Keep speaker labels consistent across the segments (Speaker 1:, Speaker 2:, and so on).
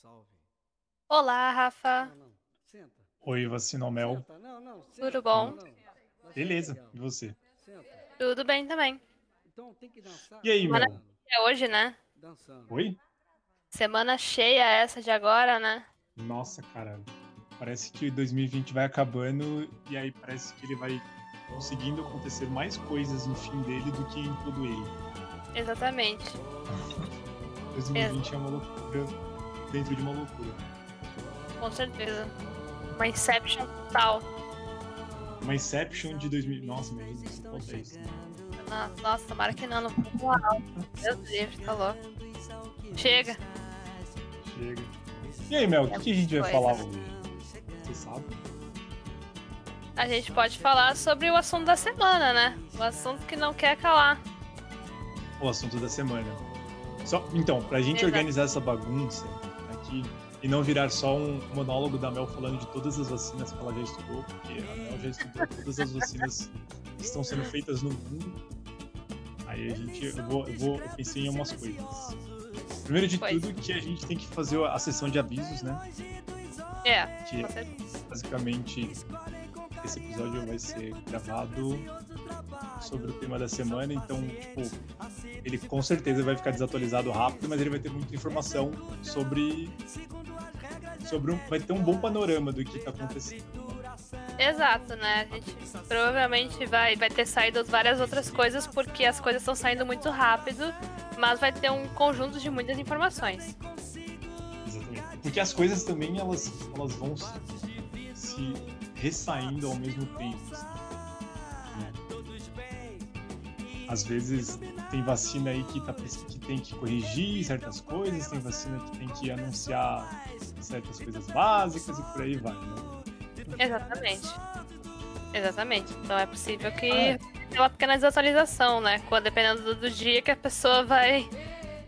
Speaker 1: Salve.
Speaker 2: Olá, Rafa.
Speaker 1: Não, não. Senta.
Speaker 3: Oi, Vacinomel.
Speaker 1: Senta. Não, não. Senta.
Speaker 2: Tudo bom?
Speaker 1: Não,
Speaker 3: Beleza, e você?
Speaker 1: Senta.
Speaker 2: Tudo bem também.
Speaker 1: Então tem que dançar.
Speaker 3: E aí. Mel?
Speaker 2: É hoje, né?
Speaker 1: Dançando.
Speaker 3: Oi?
Speaker 2: Semana cheia essa de agora, né?
Speaker 3: Nossa, cara. Parece que 2020 vai acabando e aí parece que ele vai conseguindo acontecer mais coisas no fim dele do que em todo ele.
Speaker 2: Exatamente.
Speaker 3: 2020 é uma loucura dentro de uma loucura.
Speaker 2: Com certeza. Uma Inception total.
Speaker 3: Uma Inception de 2000. Nossa, mas falta isso.
Speaker 2: Nossa, nossa, tomara que não. não alto. Deus tá louco. Chega.
Speaker 3: Chega. E aí, Mel, o que, que a gente vai
Speaker 2: Coisa.
Speaker 3: falar hoje? Você sabe?
Speaker 2: A gente pode falar sobre o assunto da semana, né? O assunto que não quer calar.
Speaker 3: O assunto da semana. Só, então, pra gente
Speaker 2: Exato.
Speaker 3: organizar essa bagunça aqui e não virar só um monólogo da Mel falando de todas as vacinas que ela já estudou, porque a Mel já estudou todas as vacinas que estão sendo feitas no mundo. Aí a gente, eu, vou, eu, vou, eu pensei em umas coisas. Primeiro de
Speaker 2: Pois.
Speaker 3: tudo, que a gente tem que fazer a sessão de avisos, né?
Speaker 2: É,
Speaker 3: Que basicamente esse episódio vai ser gravado sobre o tema da semana, então, tipo, ele com certeza vai ficar desatualizado rápido, mas ele vai ter muita informação sobre sobre um, vai ter um bom panorama do que tá acontecendo.
Speaker 2: Exato, né? A gente provavelmente vai, vai ter saído várias outras coisas porque as coisas estão saindo muito rápido, mas vai ter um conjunto de muitas informações.
Speaker 3: Exatamente. Porque as coisas também elas elas vão se, se ressaindo ao mesmo tempo. assim, né? Às vezes tem vacina aí que, tá, que tem que corrigir certas coisas, tem vacina que tem que anunciar certas coisas básicas e por aí vai, né?
Speaker 2: Exatamente. Exatamente. Então é possível que
Speaker 3: Ah.
Speaker 2: tenha uma pequena desatualização, né? Quando, dependendo do, do dia que a pessoa vai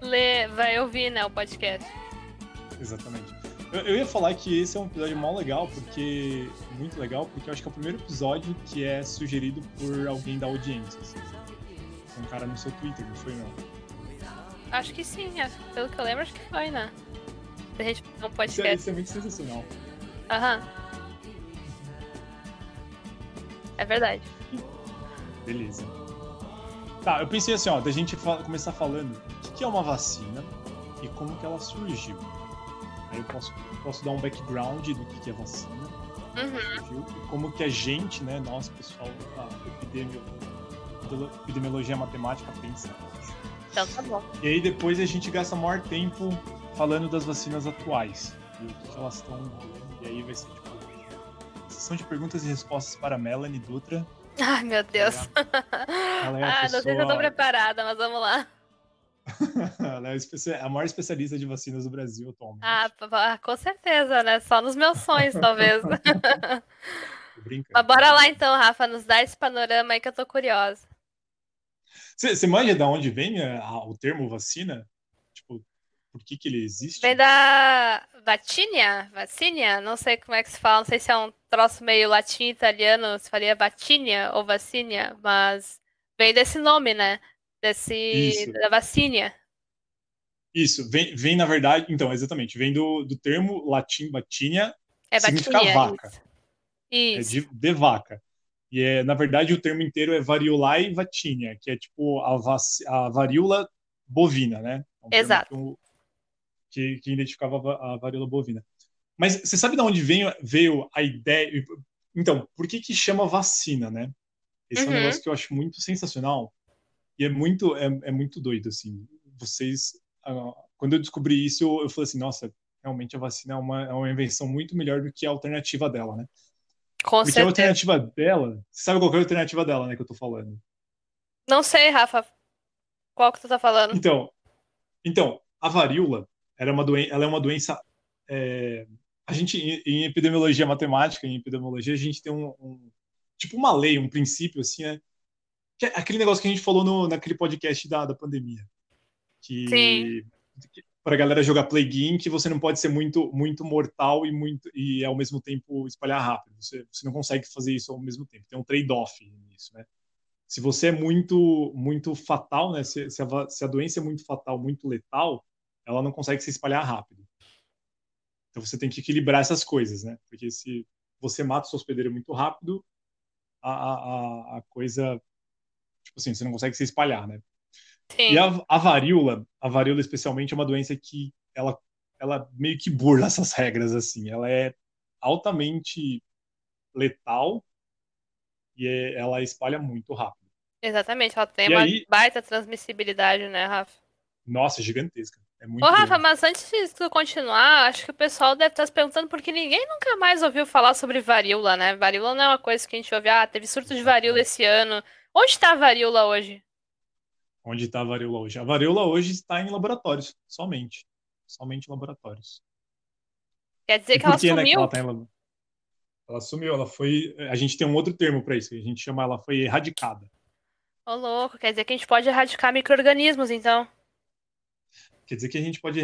Speaker 2: ler, vai ouvir, né, o podcast.
Speaker 3: Exatamente. Eu, eu ia falar que esse é um episódio mó legal, porque. Muito legal, porque eu acho que é o primeiro episódio que é sugerido por alguém da audiência. Assim. Um cara no seu Twitter, não foi, não?
Speaker 2: Acho que sim, é. pelo que eu lembro, acho que foi, né? A gente fazer um
Speaker 3: Isso é, isso é muito sensacional.
Speaker 2: Aham. É verdade.
Speaker 3: Beleza. Tá, eu pensei assim, ó, da gente começar falando o que, que é uma vacina e como que ela surgiu. Aí eu posso, posso dar um background do que, que é vacina,
Speaker 2: Uhum.
Speaker 3: e como que a gente, né, nós, pessoal da epidemio- epidemiologia matemática, pensa.
Speaker 2: Então tá bom.
Speaker 3: E aí depois a gente gasta maior tempo falando das vacinas atuais e o que, elas estão. E aí vai ser tipo sessão de perguntas e respostas para Melanie Dutra.
Speaker 2: Ai, meu Deus.
Speaker 3: Ela é a
Speaker 2: ah, não sei se eu tô
Speaker 3: pessoa-
Speaker 2: preparada, mas vamos lá.
Speaker 3: Ela é a espe- a maior especialista de vacinas do Brasil atualmente.
Speaker 2: Ah, p- com certeza, né? Só nos meus sonhos, talvez. Mas bora lá então, Rafa, nos dá esse panorama aí que eu tô curiosa.
Speaker 3: Você manja de onde vem a- a- o termo vacina? Tipo, por que que ele existe?
Speaker 2: Vem da Vatínia? Vacínia? Não sei como é que se fala, não sei se é um troço meio latim italiano, se faria Vatínia ou Vacínia, mas vem desse nome, né? Desse
Speaker 3: Isso.
Speaker 2: da vacínia.
Speaker 3: Isso, vem, vem na verdade, então, exatamente, vem do, do termo latim vacínia,
Speaker 2: É
Speaker 3: Significa
Speaker 2: Vatínia.
Speaker 3: vaca.
Speaker 2: Isso.
Speaker 3: é de, de vaca. E é, na verdade o termo inteiro é variolae vacínia, que é tipo a, vac, a varíola bovina, né? É um
Speaker 2: Exato.
Speaker 3: Que, que, identificava a va- a varíola bovina. Mas você sabe de onde veio, veio a ideia? Então, por que que chama vacina, né? Esse é um
Speaker 2: Uhum.
Speaker 3: negócio que eu acho muito sensacional e é muito, é, é muito doido, assim. Vocês, ah, quando eu descobri isso, eu, eu falei assim, nossa, realmente a vacina é uma, é uma invenção muito melhor do que a alternativa dela, né?
Speaker 2: Com
Speaker 3: Porque a
Speaker 2: certeza.
Speaker 3: alternativa dela, você sabe qual é a alternativa dela, né, que eu tô falando?
Speaker 2: Não sei, Rafa. Qual que tu tá falando?
Speaker 3: Então, então a varíola era uma doen ela é uma doença. é, a gente, em, em epidemiologia matemática, em epidemiologia, a gente tem um, um- tipo uma lei, um princípio, assim, né? É aquele negócio que a gente falou no, naquele podcast da, da pandemia. Que,
Speaker 2: Sim.
Speaker 3: que para a galera jogar game, que você não pode ser muito, muito mortal e muito e ao mesmo tempo espalhar rápido. Você, você não consegue fazer isso ao mesmo tempo. Tem um trade-off nisso, né? Se você é muito, muito fatal, né? Se, se, a, se a doença é muito fatal, muito letal, ela não consegue se espalhar rápido. Então você tem que equilibrar essas coisas, né? Porque se você mata o seu hospedeiro muito rápido, a, a, a coisa, tipo assim, você não consegue se espalhar, né?
Speaker 2: Sim.
Speaker 3: E a, a varíola, a varíola especialmente, é uma doença que ela, ela meio que burla essas regras, assim. Ela é altamente letal e é, ela espalha muito rápido.
Speaker 2: Exatamente, ela tem
Speaker 3: E
Speaker 2: uma
Speaker 3: aí-
Speaker 2: baita transmissibilidade, né, Rafa?
Speaker 3: Nossa, gigantesca. É muito
Speaker 2: Ô, Rafa,
Speaker 3: grande.
Speaker 2: mas antes de tu continuar, acho que o pessoal deve estar se perguntando porque ninguém nunca mais ouviu falar sobre varíola, né? Varíola não é uma coisa que a gente ouve, ah, teve surto de varíola esse ano. Onde tá a varíola hoje?
Speaker 3: Onde está a varíola hoje? A varíola hoje está em laboratórios, somente. Somente em laboratórios.
Speaker 2: Quer dizer
Speaker 3: E
Speaker 2: que ela
Speaker 3: que, né, que
Speaker 2: sumiu?
Speaker 3: ela tá em Ela sumiu, ela foi. A gente tem um outro termo para isso, que a gente chama ela foi erradicada.
Speaker 2: Ô, louco, quer dizer que a gente pode erradicar micro-organismos, então.
Speaker 3: Quer dizer que a gente pode.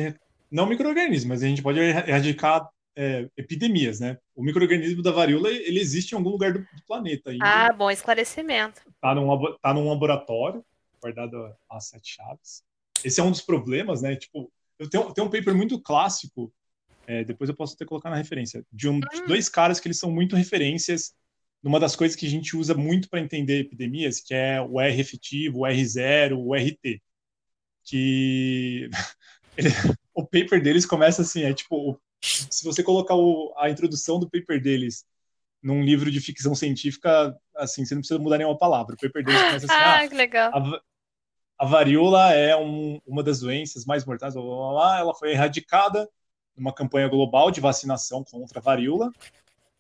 Speaker 3: Não microorganismos, mas a gente pode erra- erradicar é, epidemias, né? O microorganismo da varíola, ele existe em algum lugar do, do planeta. ainda.
Speaker 2: Ah, bom esclarecimento.
Speaker 3: tá num, tá num laboratório, guardado as sete chaves. Esse é um dos problemas, né? Tipo, eu tenho, tenho um paper muito clássico, é, depois eu posso até colocar na referência, de, um, de
Speaker 2: Hum.
Speaker 3: dois caras que eles são muito referências numa das coisas que a gente usa muito para entender epidemias, que é o R efetivo, o R0, o RT. Que ele- o paper deles começa assim, é tipo, se você colocar o- a introdução do paper deles num livro de ficção científica, assim, você não precisa mudar nenhuma palavra. O paper deles começa assim, ah,
Speaker 2: Ah, que legal.
Speaker 3: a, a varíola é um- uma das doenças mais mortais, blá, blá, blá. ela foi erradicada numa campanha global de vacinação contra a varíola,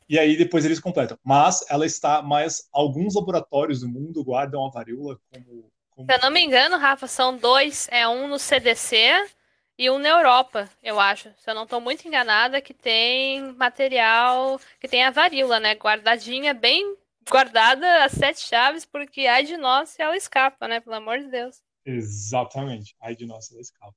Speaker 3: e aí depois eles completam. Mas ela está, mas alguns laboratórios do mundo guardam a varíola como... como
Speaker 2: Se eu não me engano, Rafa, são dois. É um no CDC e um na Europa, eu acho. Se eu não estou muito enganada, que tem material, que tem a varíola, né? Guardadinha, bem guardada, as sete chaves, porque ai de nós se ela escapa, né? Pelo amor de Deus.
Speaker 3: Exatamente. Ai de nossa, ela escapa.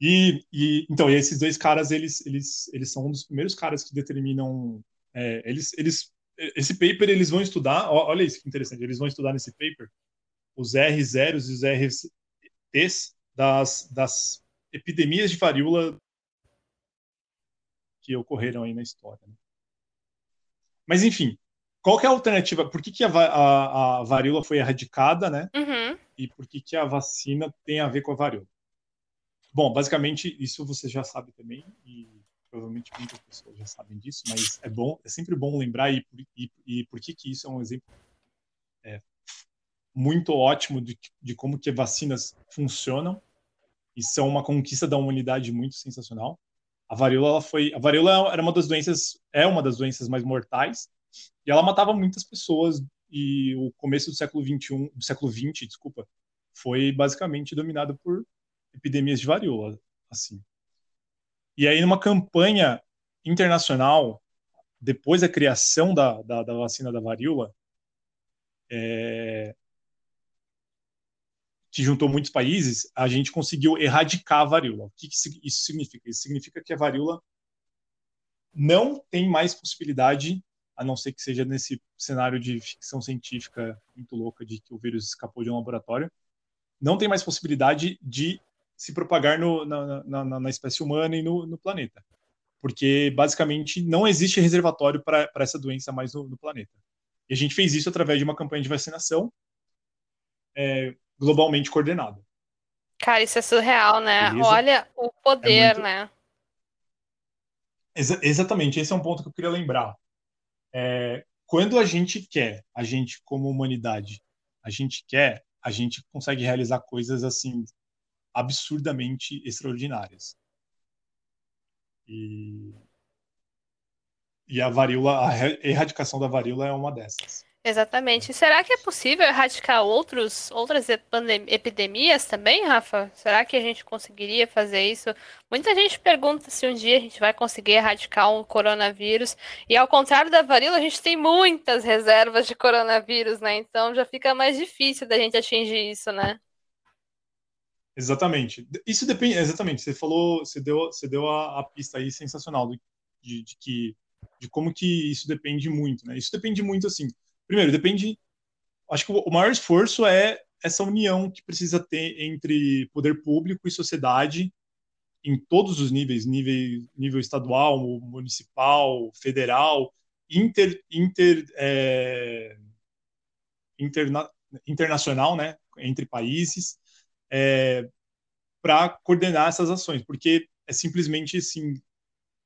Speaker 3: E, e então, e esses dois caras, eles, eles, eles são um dos primeiros caras que determinam. é, eles, eles, esse paper eles vão estudar. Olha isso que interessante. Eles vão estudar nesse paper os R0 e os RTs das, das epidemias de varíola que ocorreram aí na história. né? Mas enfim, qual é a alternativa? Por que, que a, a, a varíola foi erradicada, né?
Speaker 2: Uhum.
Speaker 3: e por que, que a vacina tem a ver com a varíola. Bom, basicamente, isso você já sabe também, e provavelmente muitas pessoas já sabem disso, mas é bom, é sempre bom lembrar e, e, e por que, que isso é um exemplo muito ótimo de, de como que vacinas funcionam e são uma conquista da humanidade muito sensacional. A varíola, foi, a varíola era uma das doenças, é uma das doenças mais mortais, e ela matava muitas pessoas e o começo do século 21, do século 20, desculpa, foi basicamente dominado por epidemias de varíola, assim. E aí numa campanha internacional, depois da criação da, da, da vacina da varíola, é, que juntou muitos países, a gente conseguiu erradicar a varíola. O que, que isso significa? Isso significa que a varíola não tem mais possibilidade a não ser que seja nesse cenário de ficção científica muito louca de que o vírus escapou de um laboratório, não tem mais possibilidade de se propagar no, na, na, na, espécie humana e no, no, planeta. Porque, basicamente, não existe reservatório para essa doença mais no, no, planeta. E a gente fez isso através de uma campanha de vacinação é, globalmente coordenada.
Speaker 2: Cara, isso é surreal, né?
Speaker 3: Beleza?
Speaker 2: Olha o poder,
Speaker 3: É muito...
Speaker 2: né?
Speaker 3: Exa exatamente, esse é um ponto que eu queria lembrar. É, quando a gente quer, a gente como humanidade, a gente quer, a gente consegue realizar coisas assim absurdamente extraordinárias. E, e a varíola, a erradicação da varíola é uma dessas.
Speaker 2: Exatamente. Será que é possível erradicar outros, outras epidemias também, Rafa? Será que a gente conseguiria fazer isso? Muita gente pergunta se um dia a gente vai conseguir erradicar um coronavírus. E ao contrário da varíola, a gente tem muitas reservas de coronavírus, né? Então já fica mais difícil da gente atingir isso, né?
Speaker 3: Exatamente. Isso depende. Exatamente. Você falou, você deu, você deu a, a pista aí sensacional de, de que de como que isso depende muito, né? Isso depende muito assim. Primeiro, depende. Acho que o maior esforço é essa união que precisa ter entre poder público e sociedade em todos os níveis, nível, nível estadual, municipal, federal, inter, inter, é, interna, internacional, né, entre países, é, para coordenar essas ações, porque é simplesmente assim,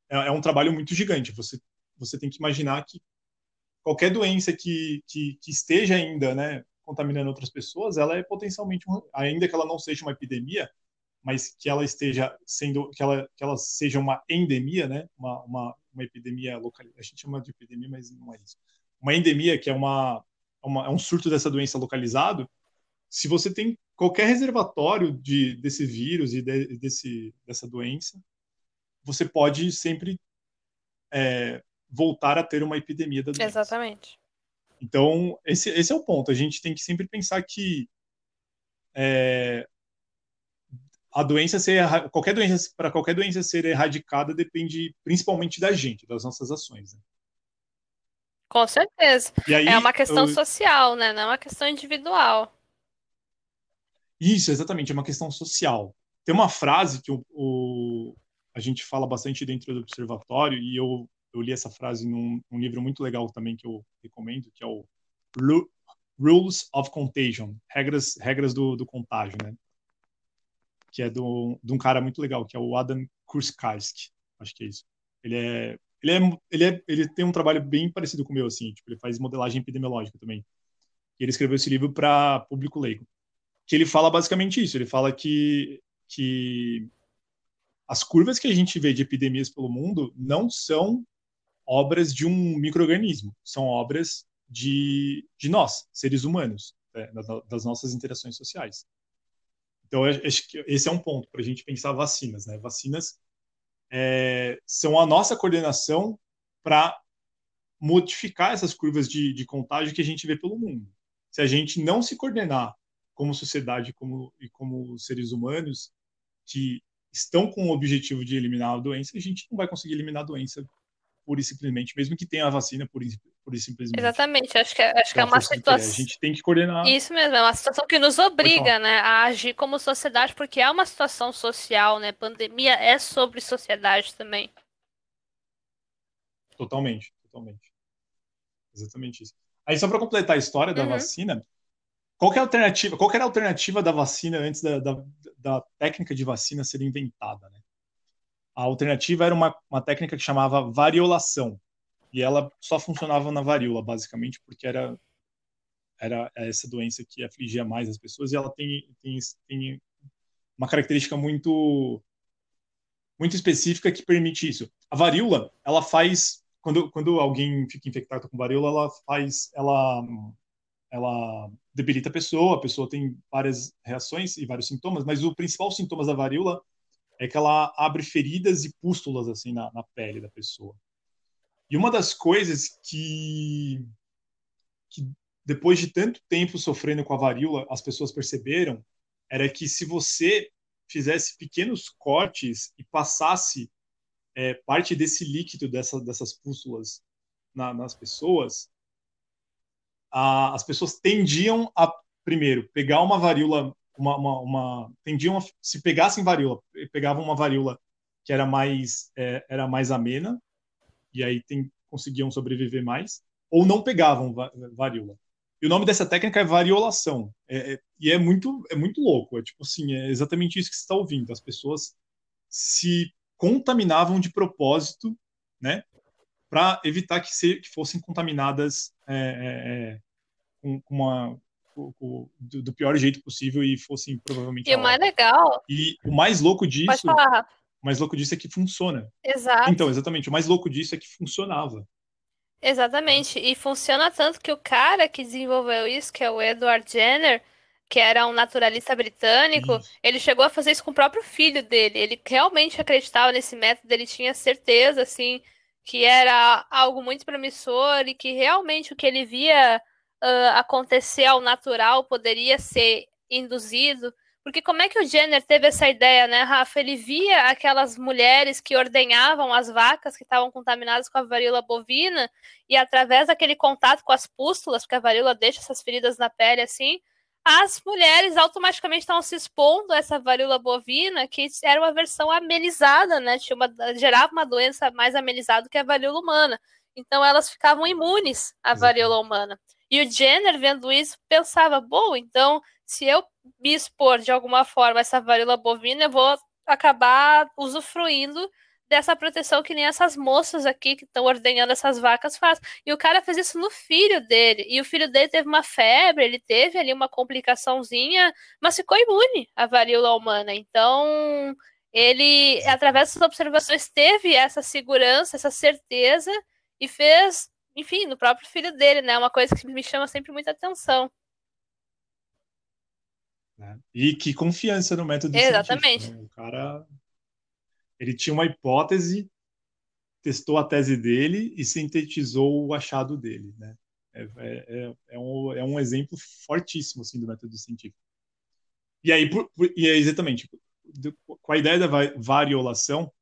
Speaker 3: é, é, um trabalho muito gigante. Você, você tem que imaginar que qualquer doença que, que, que esteja ainda, né, contaminando outras pessoas, ela é potencialmente, ainda que ela não seja uma epidemia, mas que ela esteja sendo, que ela, que ela seja uma endemia, né? Uma, uma, uma epidemia local, a gente chama de epidemia, mas não é isso. Uma endemia que é uma, uma é um surto dessa doença localizado. Se você tem qualquer reservatório de desse vírus e de, desse dessa doença, você pode sempre é, voltar a ter uma epidemia da doença.
Speaker 2: Exatamente.
Speaker 3: Então esse esse é o ponto. A gente tem que sempre pensar que é, a doença ser qualquer doença para qualquer doença ser erradicada depende principalmente da gente, das nossas ações. Né?
Speaker 2: Com certeza.
Speaker 3: Aí,
Speaker 2: é uma questão
Speaker 3: eu...
Speaker 2: social, né? Não é uma questão individual.
Speaker 3: Isso, exatamente, é uma questão social. Tem uma frase que o, o a gente fala bastante dentro do observatório e eu, eu li essa frase num, num livro muito legal também que eu recomendo, que é o Rules of Contagion, regras regras do, do contágio, né? que é do, de um cara muito legal, que é o Adam Kurskarski, acho que é isso. Ele é, ele é, ele é, ele tem um trabalho bem parecido com o meu, assim, tipo, ele faz modelagem epidemiológica também. E ele escreveu esse livro para público leigo. Que ele fala basicamente isso, ele fala que, que as curvas que a gente vê de epidemias pelo mundo não são obras de um microorganismo, são obras de, de nós, seres humanos, né, das nossas interações sociais. Então, acho que esse é um ponto para a gente pensar vacinas. Né? Vacinas é, são a nossa coordenação para modificar essas curvas de, de contágio que a gente vê pelo mundo. Se a gente não se coordenar como sociedade como, e como seres humanos que estão com o objetivo de eliminar a doença, a gente não vai conseguir eliminar a doença pura e simplesmente, mesmo que tenha a vacina por, por e simplesmente.
Speaker 2: Exatamente, acho que, é, acho que é uma situação.
Speaker 3: A gente tem que coordenar.
Speaker 2: Isso mesmo, é uma situação que nos obriga né, a agir como sociedade, porque é uma situação social, né? Pandemia é sobre sociedade também.
Speaker 3: Totalmente, totalmente. Exatamente isso. Aí, só para completar a história da
Speaker 2: Uhum.
Speaker 3: vacina, qual é a alternativa? Qual que era a alternativa da vacina antes da, da, da técnica de vacina ser inventada? Né? A alternativa era uma, uma técnica que chamava variolação. E ela só funcionava na varíola, basicamente, porque era, era essa doença que afligia mais as pessoas e ela tem, tem, tem uma característica muito muito específica que permite isso. A varíola, ela faz quando, quando alguém fica infectado com varíola, ela faz ela ela debilita a pessoa, a pessoa tem várias reações e vários sintomas, mas o principal sintoma da varíola é que ela abre feridas e pústulas assim na, na pele da pessoa. E uma das coisas que, que depois de tanto tempo sofrendo com a varíola, as pessoas perceberam era que se você fizesse pequenos cortes e passasse é, parte desse líquido dessa, dessas pústulas na, nas pessoas, a, as pessoas tendiam a, primeiro, pegar uma varíola uma, uma, uma tendiam a, se pegassem varíola, pegavam uma varíola que era mais é, era mais amena e aí tem, conseguiam sobreviver mais, ou não pegavam varíola. E o nome dessa técnica é variolação. É, é, e é muito é muito louco. É tipo assim, é exatamente isso que você está ouvindo. As pessoas se contaminavam de propósito, né, para evitar que, se, que fossem contaminadas é, é, é com, com do, do, pior jeito possível e fossem provavelmente.
Speaker 2: E o mais legal.
Speaker 3: E o mais louco disso.
Speaker 2: Pode falar.
Speaker 3: O mais louco disso é que funciona.
Speaker 2: Exato.
Speaker 3: Então, exatamente. O mais louco disso é que funcionava.
Speaker 2: Exatamente. E funciona tanto que o cara que desenvolveu isso, que é o Edward Jenner, que era um naturalista britânico, isso. ele chegou a fazer isso com o próprio filho dele. Ele realmente acreditava nesse método, ele tinha certeza, assim, que era algo muito promissor e que realmente o que ele via uh, acontecer ao natural poderia ser induzido. Porque como é que o Jenner teve essa ideia, né, Rafa? Ele via aquelas mulheres que ordenhavam as vacas que estavam contaminadas com a varíola bovina e através daquele contato com as pústulas, porque a varíola deixa essas feridas na pele assim, as mulheres automaticamente estavam se expondo a essa varíola bovina, que era uma versão amenizada, né? Tinha uma, gerava uma doença mais amenizada que a varíola humana. Então elas ficavam imunes à varíola humana. E o Jenner, vendo isso, pensava: bom, então se eu me expor de alguma forma a essa varíola bovina, eu vou acabar usufruindo dessa proteção que nem essas moças aqui que estão ordenhando essas vacas fazem. E o cara fez isso no filho dele. E o filho dele teve uma febre, ele teve ali uma complicaçãozinha, mas ficou imune à varíola humana. Então, ele, através dessas observações, teve essa segurança, essa certeza e fez, enfim, no próprio filho dele, né? Uma coisa que me chama sempre muita atenção.
Speaker 3: Né? E que confiança no método
Speaker 2: Exatamente.
Speaker 3: Né? O cara ele tinha uma hipótese, testou a tese dele e sintetizou o achado dele, né? É, é, é, é um, é um exemplo fortíssimo assim, do método científico. E aí, por, por, e aí exatamente, com a ideia da variolação,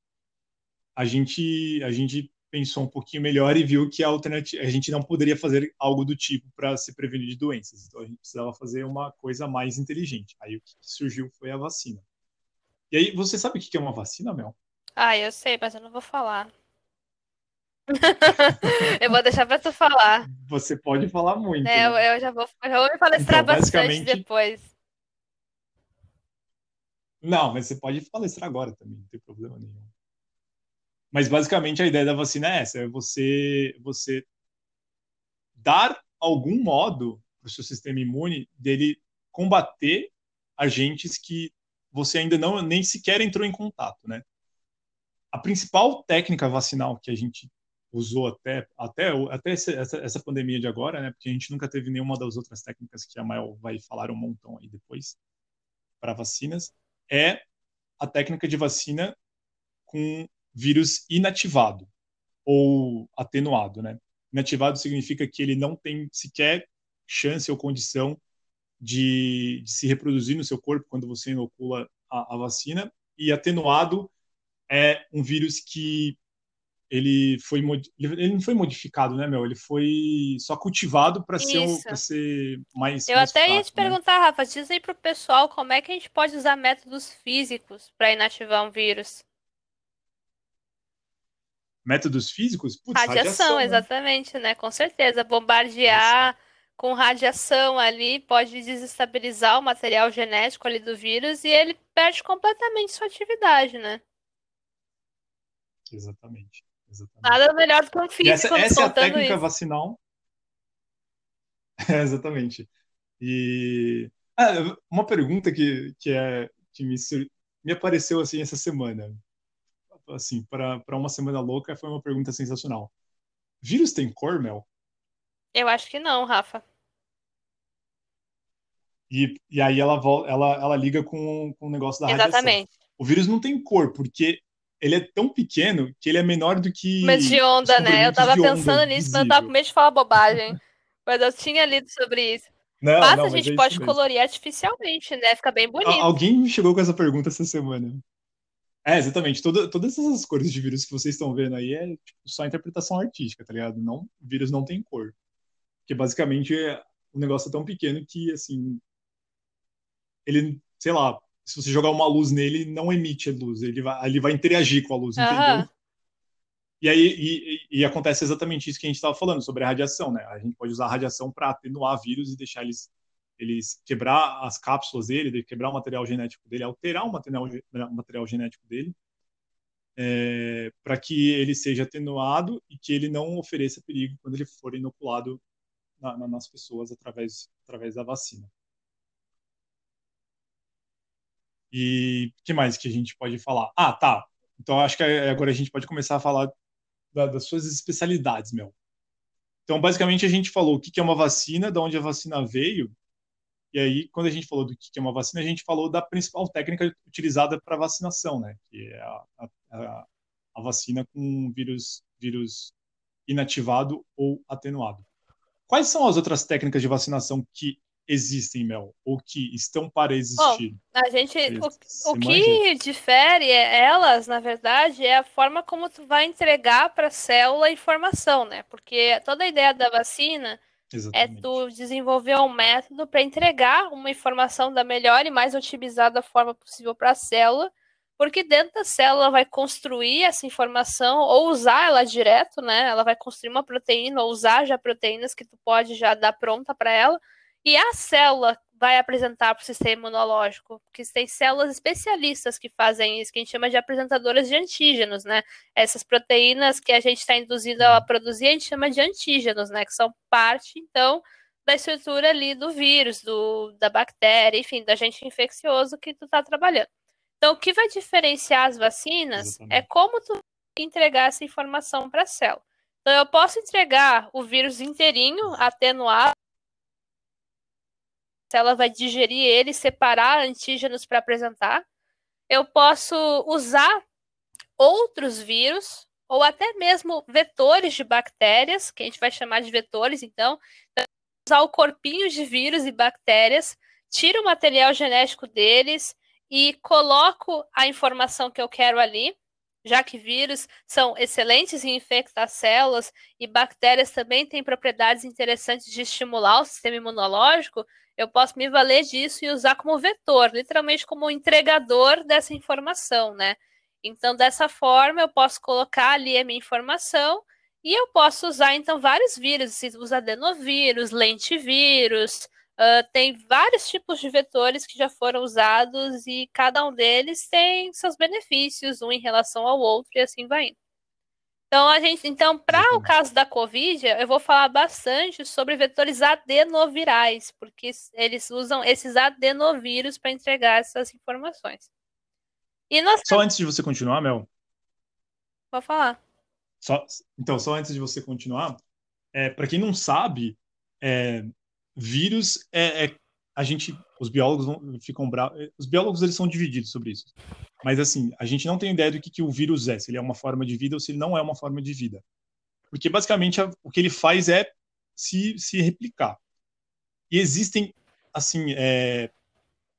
Speaker 3: a gente, a gente pensou um pouquinho melhor e viu que a alternativa, a gente não poderia fazer algo do tipo para se prevenir de doenças. Então a gente precisava fazer uma coisa mais inteligente. Aí o que surgiu foi a vacina. E aí, você sabe o que é uma vacina, Mel?
Speaker 2: Ah, eu sei, mas eu não vou falar. eu vou deixar pra tu falar.
Speaker 3: Você pode falar muito.
Speaker 2: É, né? eu, já vou, eu já vou me palestrar então, bastante depois.
Speaker 3: Não, mas você pode palestrar agora também, não tem problema nenhum. Mas basicamente a ideia da vacina é essa: é você, você dar algum modo para o seu sistema imune dele combater agentes que você ainda não nem sequer entrou em contato, né? a principal técnica vacinal que a gente usou até até até essa, essa pandemia de agora, né? Porque a gente nunca teve nenhuma das outras técnicas que a Mael vai falar um montão aí depois para vacinas, é a técnica de vacina com vírus inativado ou atenuado, né? Inativado significa que ele não tem sequer chance ou condição de, de se reproduzir no seu corpo quando você inocula a, a vacina, e atenuado é um vírus que ele foi ele não foi modificado, né, meu? Ele foi só cultivado para ser para ser mais
Speaker 2: Eu
Speaker 3: mais
Speaker 2: até
Speaker 3: fraco,
Speaker 2: ia te
Speaker 3: né?
Speaker 2: perguntar, Rafa, diz aí pro pessoal como é que a gente pode usar métodos físicos para inativar um vírus.
Speaker 3: Métodos físicos? Putz,
Speaker 2: radiação,
Speaker 3: radiação né?
Speaker 2: exatamente, né? Com certeza, bombardear com radiação ali pode desestabilizar o material genético ali do vírus e ele perde completamente sua atividade, né?
Speaker 3: Exatamente. exatamente.
Speaker 2: Nada melhor do que um físico
Speaker 3: essa, essa é a técnica
Speaker 2: isso.
Speaker 3: vacinal. É, exatamente. E ah, uma pergunta que, que, é, que me, me apareceu assim essa semana, assim, para uma semana louca, foi uma pergunta sensacional. Vírus tem cor, Mel?
Speaker 2: Eu acho que não, Rafa.
Speaker 3: E, e aí ela, ela, ela liga com, com o negócio da
Speaker 2: Exatamente.
Speaker 3: radiação. O vírus não tem cor, porque ele é tão pequeno que ele é menor do que.
Speaker 2: Mas de onda, né? Eu tava pensando nisso, mas eu tava com medo de falar bobagem. mas eu tinha lido sobre isso.
Speaker 3: Não, não,
Speaker 2: a gente
Speaker 3: é
Speaker 2: pode colorir artificialmente, né? Fica bem bonito.
Speaker 3: Alguém me chegou com essa pergunta essa semana. É, exatamente. Toda, todas essas cores de vírus que vocês estão vendo aí é tipo, só interpretação artística, tá ligado? Não, vírus não tem cor. Porque basicamente o negócio é tão pequeno que, assim. Ele, sei lá, se você jogar uma luz nele, não emite a luz, ele vai, ele vai interagir com a luz, entendeu? E aí e, e, acontece exatamente isso que a gente estava falando sobre a radiação, né? A gente pode usar a radiação para atenuar vírus e deixar eles, eles quebrar as cápsulas dele, quebrar o material genético dele, alterar o material, o material genético dele, é, para que ele seja atenuado e que ele não ofereça perigo quando ele for inoculado na, na, nas pessoas através, através da vacina. E que mais que a gente pode falar? Ah, tá. Então acho que agora a gente pode começar a falar da, das suas especialidades, meu. Então, basicamente, a gente falou o que é uma vacina, de onde a vacina veio. E aí, quando a gente falou do que é uma vacina, a gente falou da principal técnica utilizada para vacinação, né? Que é a, a, a vacina com vírus, vírus inativado ou atenuado. Quais são as outras técnicas de vacinação que existem, Mel, ou que estão para existir?
Speaker 2: Bom, a gente, o, o que difere é elas, na verdade, é a forma como tu vai entregar para a célula a informação, né? Porque toda a ideia da vacina É
Speaker 3: Exatamente.
Speaker 2: tu desenvolver um método para entregar uma informação da melhor e mais otimizada forma possível para a célula, porque dentro da célula vai construir essa informação ou usar ela direto, né? Ela vai construir uma proteína ou usar já proteínas que tu pode já dar pronta para ela, e a célula vai apresentar para o sistema imunológico, porque tem células especialistas que fazem isso, que a gente chama de apresentadoras de antígenos, né? Essas proteínas que a gente está induzindo a produzir, a gente chama de antígenos, né? Que são parte, então, da estrutura ali do vírus, do, da bactéria, enfim, do agente infeccioso que tu está trabalhando. Então, o que vai diferenciar as vacinas
Speaker 3: Exatamente.
Speaker 2: é como tu entregar essa informação para a célula. Então, eu posso entregar o vírus inteirinho, atenuado, célula vai digerir ele, separar antígenos para apresentar. Eu posso usar outros vírus, ou até mesmo vetores de bactérias, que a gente vai chamar de vetores, então, usar o corpinho de vírus e bactérias, tiro o material genético deles e coloco a informação que eu quero ali, já que vírus são excelentes em infectar células e bactérias também têm propriedades interessantes de estimular o sistema imunológico, eu posso me valer disso e usar como vetor, literalmente como entregador dessa informação, né? Então, dessa forma, eu posso colocar ali a minha informação e eu posso usar, então, vários vírus. Usa adenovírus, lentivírus, uh, tem vários tipos de vetores que já foram usados e cada um deles tem seus benefícios, um em relação ao outro, e assim vai indo. Então, a gente, então, para o caso da Covid, eu vou falar bastante sobre vetores adenovirais, porque eles usam esses adenovírus para entregar essas informações. E nós...
Speaker 3: Só antes de você continuar, Mel.
Speaker 2: Vou falar.
Speaker 3: Só, então, só antes de você continuar, é, para quem não sabe, é, vírus é, é, a gente, os biólogos ficam bravos. Os biólogos eles são divididos sobre isso. Mas assim, a gente não tem ideia do que, que o vírus é, se ele é uma forma de vida ou se ele não é uma forma de vida. Porque basicamente o que ele faz é se, se replicar. E existem, assim, é,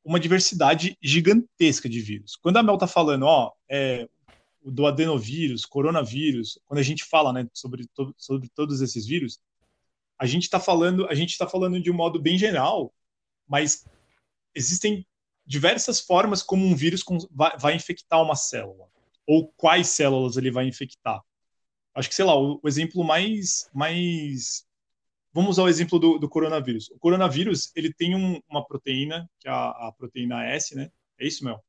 Speaker 3: uma diversidade gigantesca de vírus. Quando a Mel está falando, ó, é, do adenovírus, coronavírus, quando a gente fala, né, sobre, to sobre todos esses vírus, a gente está falando, a gente está falando de um modo bem geral, mas existem diversas formas como um vírus vai, infectar uma célula ou quais células ele vai infectar. Acho que sei lá, o, exemplo mais mais Vamos usar o exemplo do, do coronavírus. O coronavírus ele tem um, uma proteína, que é a, a, proteína S, né? É isso, Mel?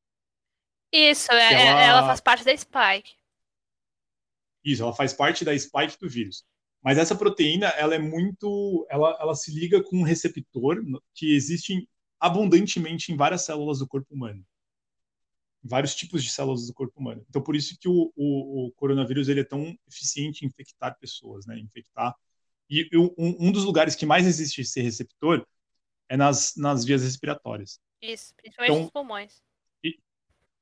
Speaker 2: Isso, é, ela... ela faz parte da spike.
Speaker 3: Isso, ela faz parte da spike do vírus. Mas essa proteína, ela é muito, ela, ela se liga com um receptor que existe abundantemente em várias células do corpo humano, vários tipos de células do corpo humano. Então, por isso que o, o, o coronavírus ele é tão eficiente em infectar pessoas, né? Infectar e um, um, dos lugares que mais existe esse receptor é nas, nas vias respiratórias.
Speaker 2: Isso, principalmente então, nos pulmões.
Speaker 3: E,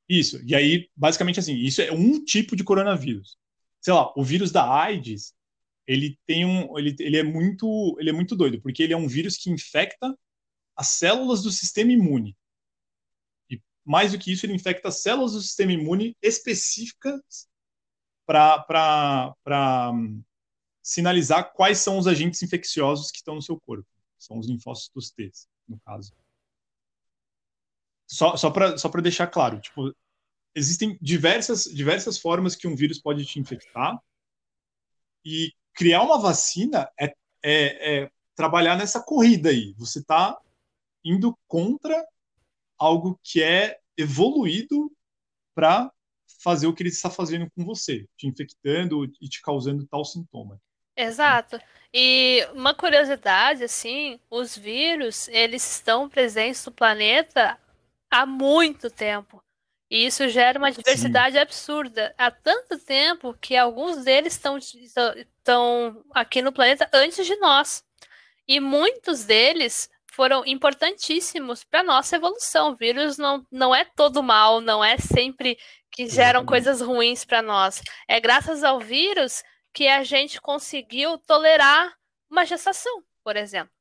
Speaker 3: isso. E aí, basicamente assim, isso é um tipo de coronavírus. Sei lá, o vírus da AIDS, ele tem um, ele, ele é muito, ele é muito doido, porque ele é um vírus que infecta as células do sistema imune. E mais do que isso, ele infecta as células do sistema imune específicas para sinalizar quais são os agentes infecciosos que estão no seu corpo. São os linfócitos T, no caso. Só, só para só deixar claro, tipo, existem diversas, diversas formas que um vírus pode te infectar e criar uma vacina é, é, é trabalhar nessa corrida aí. Você está indo contra algo que é evoluído para fazer o que ele está fazendo com você, te infectando e te causando tal sintoma.
Speaker 2: Exato. E uma curiosidade, assim, os vírus, eles estão presentes no planeta há muito tempo. E isso gera uma diversidade Sim. absurda. Há tanto tempo que alguns deles estão, aqui no planeta antes de nós. E muitos deles foram importantíssimos para nossa evolução. O vírus não, não é todo mal, não é sempre que geram coisas ruins para nós. É graças ao vírus que a gente conseguiu tolerar uma gestação, por exemplo.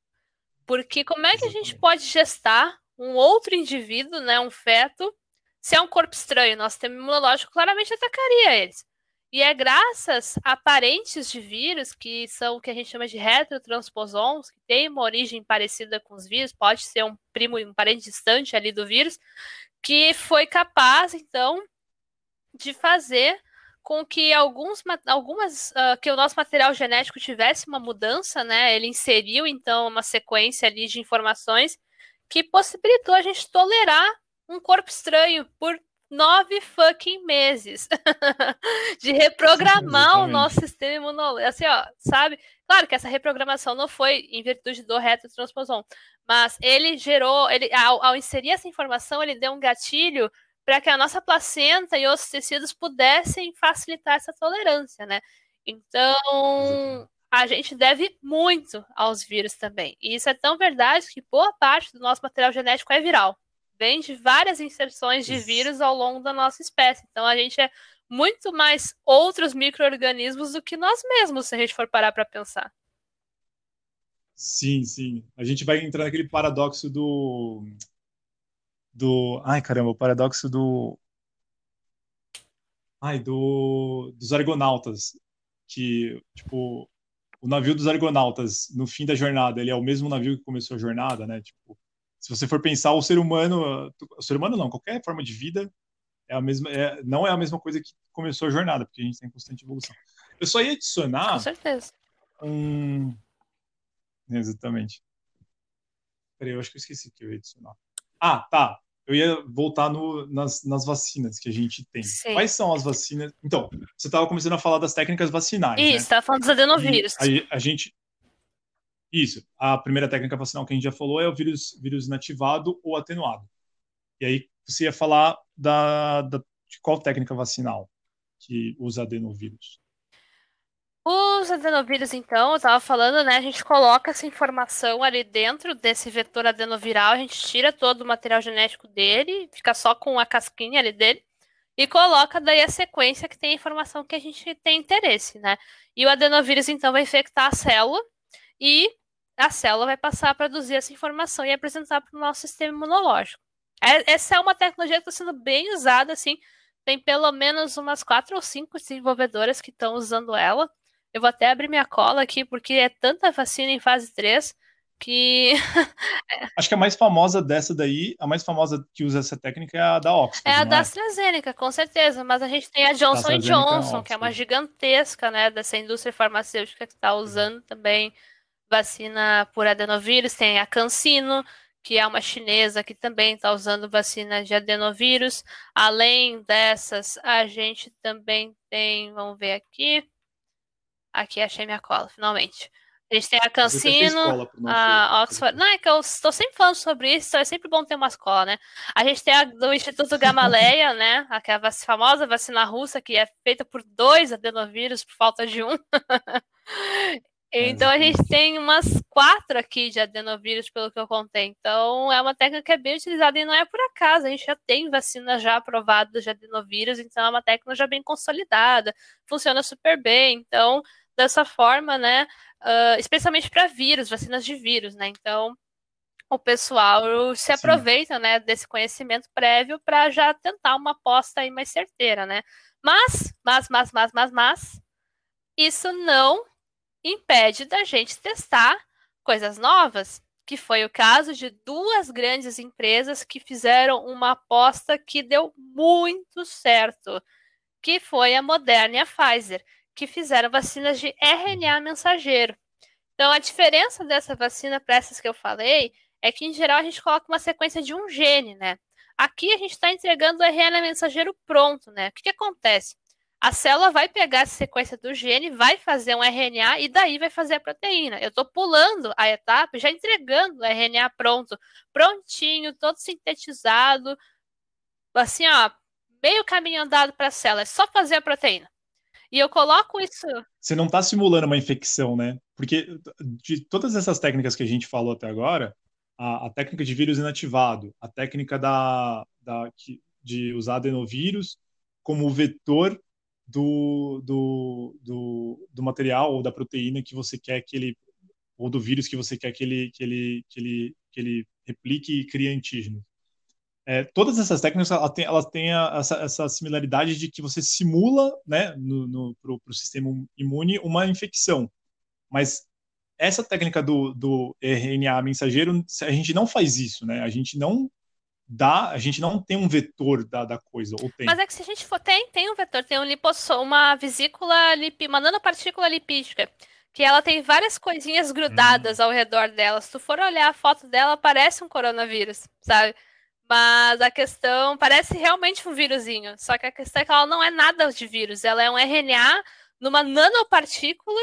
Speaker 2: Porque como é que a gente pode gestar um outro indivíduo, né, um feto, se é um corpo estranho? Nosso sistema imunológico claramente atacaria eles. E é graças a parentes de vírus, que são o que a gente chama de retrotransposons, que tem uma origem parecida com os vírus, pode ser um primo, um parente distante ali do vírus, que foi capaz, então, de fazer com que alguns, algumas, uh, que o nosso material genético tivesse uma mudança, né? Ele inseriu então uma sequência ali de informações que possibilitou a gente tolerar um corpo estranho por nove fucking meses de reprogramar o nosso sistema imunológico. Assim, ó, sabe? Claro que essa reprogramação não foi em virtude do retrotransposon, mas ele gerou, ele ao, ao inserir essa informação, ele deu um gatilho para que a nossa placenta e os tecidos pudessem facilitar essa tolerância, né? Então, a gente deve muito aos vírus também. E isso é tão verdade que boa parte do nosso material genético é viral. Vem de várias inserções de vírus ao longo da nossa espécie. Então, a gente é muito mais outros micro-organismos do que nós mesmos, se a gente for parar para pensar.
Speaker 3: Sim, sim. A gente vai entrar naquele paradoxo do do. Ai, caramba, o paradoxo do. Ai, do. Dos argonautas. Que, tipo, o navio dos argonautas, no fim da jornada, ele é o mesmo navio que começou a jornada, né? Tipo, se você for pensar, o ser humano. O ser humano não, qualquer forma de vida é a mesma, é, não é a mesma coisa que começou a jornada, porque a gente tem constante evolução. Eu só ia adicionar.
Speaker 2: Com certeza.
Speaker 3: Um... Exatamente. Peraí, eu acho que eu esqueci que eu ia adicionar. Ah, tá eu ia voltar no, nas, nas, vacinas que a gente tem. Sim. Quais são as vacinas? Então, você estava começando a falar das técnicas vacinais.
Speaker 2: Isso, estava né? falando dos adenovírus.
Speaker 3: A, a, gente. Isso. A primeira técnica vacinal que a gente já falou é o vírus, vírus inativado ou atenuado. E aí você ia falar da, da de qual técnica vacinal que usa adenovírus?
Speaker 2: Os adenovírus, então, eu estava falando, né? A gente coloca essa informação ali dentro desse vetor adenoviral, a gente tira todo o material genético dele, fica só com a casquinha ali dele, e coloca daí a sequência que tem a informação que a gente tem interesse, né? E o adenovírus, então, vai infectar a célula e a célula vai passar a produzir essa informação e apresentar para o nosso sistema imunológico. É, essa é uma tecnologia que está sendo bem usada, assim, tem pelo menos umas quatro ou cinco desenvolvedoras que estão usando ela. Eu vou até abrir minha cola aqui, porque é tanta vacina em fase 3 que.
Speaker 3: Acho que a mais famosa dessa daí, a mais famosa que usa essa técnica é a da Oxford.
Speaker 2: É a da é? AstraZeneca, com certeza, mas a gente tem a Johnson Johnson, que é uma gigantesca, né, dessa indústria farmacêutica que está usando também vacina por adenovírus, tem a CanSino, que é uma chinesa que também está usando vacina de adenovírus. Além dessas, a gente também tem, vamos ver aqui, Aqui achei minha cola, finalmente. A gente tem a Cancino, a Oxford. Não, é que eu estou sempre falando sobre isso, então é sempre bom ter uma escola, né? A gente tem a do Instituto Gamaleya, né? Aquela famosa vacina russa, que é feita por dois adenovírus por falta de um. então a gente tem umas quatro aqui de adenovírus, pelo que eu contei. Então é uma técnica que é bem utilizada e não é por acaso. A gente já tem vacinas já aprovadas de adenovírus, então é uma técnica já bem consolidada, funciona super bem. Então dessa forma, né? Uh, especialmente para vírus, vacinas de vírus, né? Então, o pessoal se aproveita, né, desse conhecimento prévio para já tentar uma aposta aí mais certeira, né? Mas, mas, mas, mas, mas, mas, isso não impede da gente testar coisas novas, que foi o caso de duas grandes empresas que fizeram uma aposta que deu muito certo, que foi a Moderna e a Pfizer que fizeram vacinas de RNA mensageiro. Então, a diferença dessa vacina para essas que eu falei é que, em geral, a gente coloca uma sequência de um gene, né? Aqui a gente está entregando o RNA mensageiro pronto, né? O que, que acontece? A célula vai pegar essa sequência do gene, vai fazer um RNA e daí vai fazer a proteína. Eu estou pulando a etapa, já entregando o RNA pronto, prontinho, todo sintetizado, assim, ó, meio caminho andado para a célula. É só fazer a proteína. E eu coloco isso.
Speaker 3: Você não está simulando uma infecção, né? Porque de todas essas técnicas que a gente falou até agora, a, a técnica de vírus inativado, a técnica da, da, de usar adenovírus como vetor do, do, do, do, material ou da proteína que você quer que ele ou do vírus que você quer que ele que ele que ele, que ele replique e crie antígenos. é, todas essas técnicas elas têm, elas têm essa, essa, similaridade de que você simula né, no, no, para o sistema imune uma infecção. Mas essa técnica do, do RNA mensageiro, a gente não faz isso, né? A gente não dá, a gente não tem um vetor da, da coisa, ou tem.
Speaker 2: Mas é que se a gente for, tem, tem um vetor, tem um lipossom, uma vesícula, lip, uma nanopartícula lipídica, que ela tem várias coisinhas grudadas hum. ao redor dela. Se tu for olhar a foto dela, parece um coronavírus, sabe? Mas a questão parece realmente um vírusinho. Só que a questão é que ela não é nada de vírus. Ela é um RNA numa nanopartícula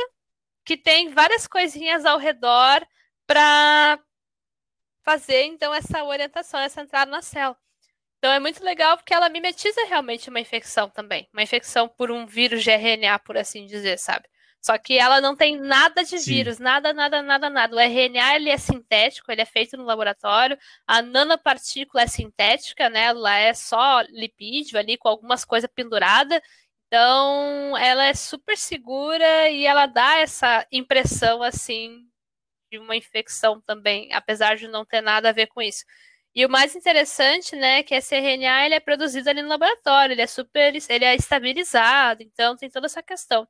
Speaker 2: que tem várias coisinhas ao redor para fazer então essa orientação, essa entrada na célula. Então é muito legal porque ela mimetiza realmente uma infecção também, uma infecção por um vírus de RNA, por assim dizer, sabe? Só que ela não tem nada de Sim. vírus, nada, nada, nada, nada. O RNA ele é sintético, ele é feito no laboratório. A nanopartícula é sintética, né? Ela é só lipídio ali com algumas coisas penduradas. Então, ela é super segura e ela dá essa impressão assim de uma infecção também, apesar de não ter nada a ver com isso. E o mais interessante, né, é que esse RNA ele é produzido ali no laboratório, ele é super, ele é estabilizado, então tem toda essa questão.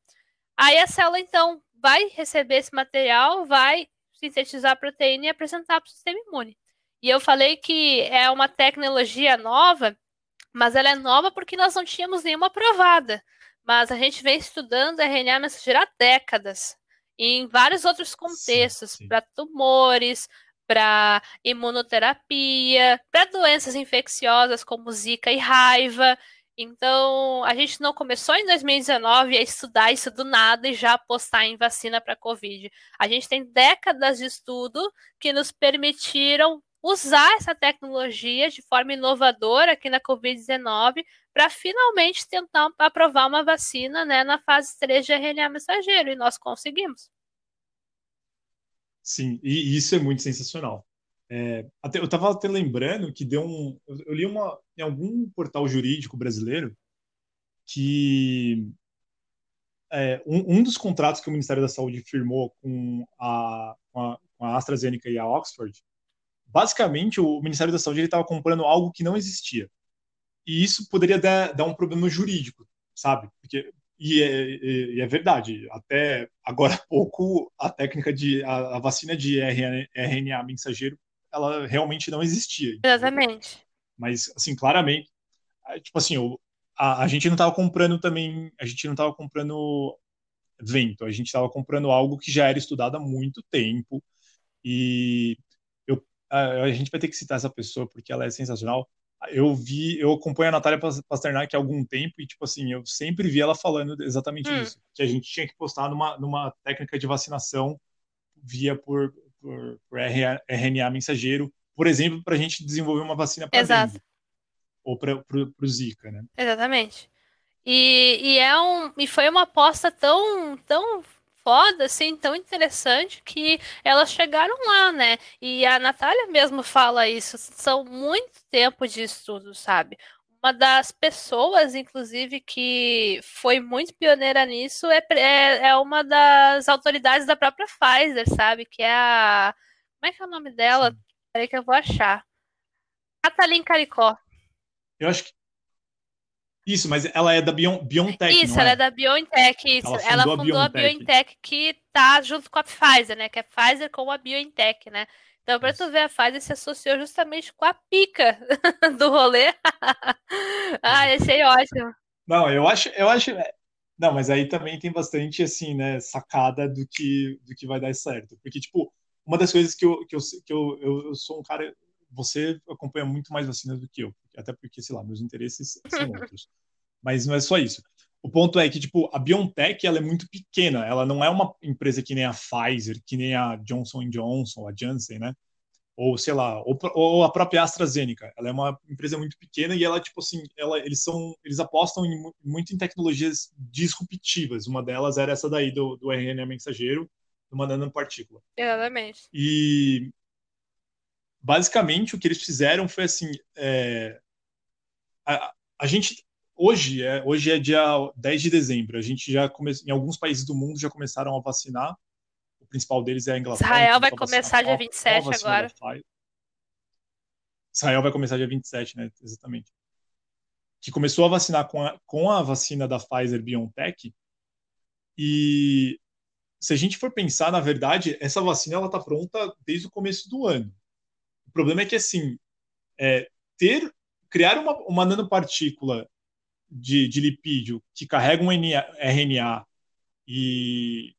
Speaker 2: Aí a célula, então, vai receber esse material, vai sintetizar a proteína e apresentar para o sistema imune. E eu falei que é uma tecnologia nova, mas ela é nova porque nós não tínhamos nenhuma provada. Mas a gente vem estudando RNA mensageiro há décadas, em vários outros contextos, para tumores, para imunoterapia, para doenças infecciosas como zika e raiva. Então, a gente não começou em 2019 a estudar isso do nada e já apostar em vacina para Covid. A gente tem décadas de estudo que nos permitiram usar essa tecnologia de forma inovadora aqui na Covid-19 para finalmente tentar aprovar uma vacina né, na fase 3 de RNA mensageiro, e nós conseguimos.
Speaker 3: Sim, e isso é muito sensacional. É, até, eu estava até lembrando que deu um. Eu li uma, em algum portal jurídico brasileiro que é, um, um, dos contratos que o Ministério da Saúde firmou com a, com a, com a AstraZeneca e a Oxford, basicamente o Ministério da Saúde estava comprando algo que não existia. E isso poderia dar, dar um problema jurídico, sabe? Porque, e, é, e é verdade, até agora há pouco a técnica de a, a vacina de RNA, RNA mensageiro ela realmente não existia.
Speaker 2: Exatamente.
Speaker 3: Mas, assim, claramente, tipo assim, a, a gente não estava comprando também, a gente não estava comprando vento, a gente estava comprando algo que já era estudado há muito tempo e a, gente vai ter que citar essa pessoa porque ela é sensacional. Eu vi, eu acompanho a Natália Pasternak há algum tempo e, tipo assim, eu sempre vi ela falando exatamente hum. isso, que a gente tinha que postar numa, numa técnica de vacinação via por, por, por RNA mensageiro, por exemplo, para a gente desenvolver uma vacina para dengue ou para o Zika, né?
Speaker 2: Exatamente. E, e, é um, e foi uma aposta tão, tão foda, assim, tão interessante que elas chegaram lá, né? E a Natália mesmo fala isso, são muito tempo de estudo, sabe? Uma das pessoas, inclusive, que foi muito pioneira nisso é, é, é, uma das autoridades da própria Pfizer, sabe? Que é a. Como é que é o nome dela? Peraí que eu vou achar. Catalin Caricó.
Speaker 3: Eu acho que. Isso, mas ela é da Bion, BioNTech.
Speaker 2: Isso, ela
Speaker 3: é?
Speaker 2: é? da BioNTech. Isso. Ela fundou, ela fundou a, BioNTech. a BioNTech, que tá junto com a Pfizer, né? Que é Pfizer com a BioNTech, né? Então, para tu ver, a fase se associou justamente com a pica do rolê. ah, achei ótimo.
Speaker 3: Não, eu acho, eu acho. É, não, mas aí também tem bastante, assim, né, sacada do que, do que vai dar certo. Porque, tipo, uma das coisas que eu, que eu, que eu, eu, sou um cara. Você acompanha muito mais vacinas do que eu. Até porque, sei lá, meus interesses são outros. Mas não é só isso. O ponto é que, tipo, a BioNTech, ela é muito pequena. Ela não é uma empresa que nem a Pfizer, que nem a Johnson Johnson, a Janssen, né? Ou, sei lá, ou, ou, a própria AstraZeneca. Ela é uma empresa muito pequena e ela, tipo assim, ela, eles são, eles apostam em, muito em tecnologias disruptivas. Uma delas era essa daí do, do RNA mensageiro, do nanopartícula.
Speaker 2: Exatamente.
Speaker 3: E, basicamente, o que eles fizeram foi assim, é, a, a gente hoje é, hoje é dia 10 de dezembro. A gente já começou, em alguns países do mundo já começaram a vacinar. O principal deles é a Inglaterra.
Speaker 2: Israel vai começar dia 27 agora.
Speaker 3: Israel vai começar dia 27, né? Exatamente. Que começou a vacinar com a, com a vacina da Pfizer BioNTech. E se a gente for pensar, na verdade, essa vacina ela está pronta desde o começo do ano. O problema é que, assim, é, ter, criar uma, uma nanopartícula de, de lipídio que carrega um RNA e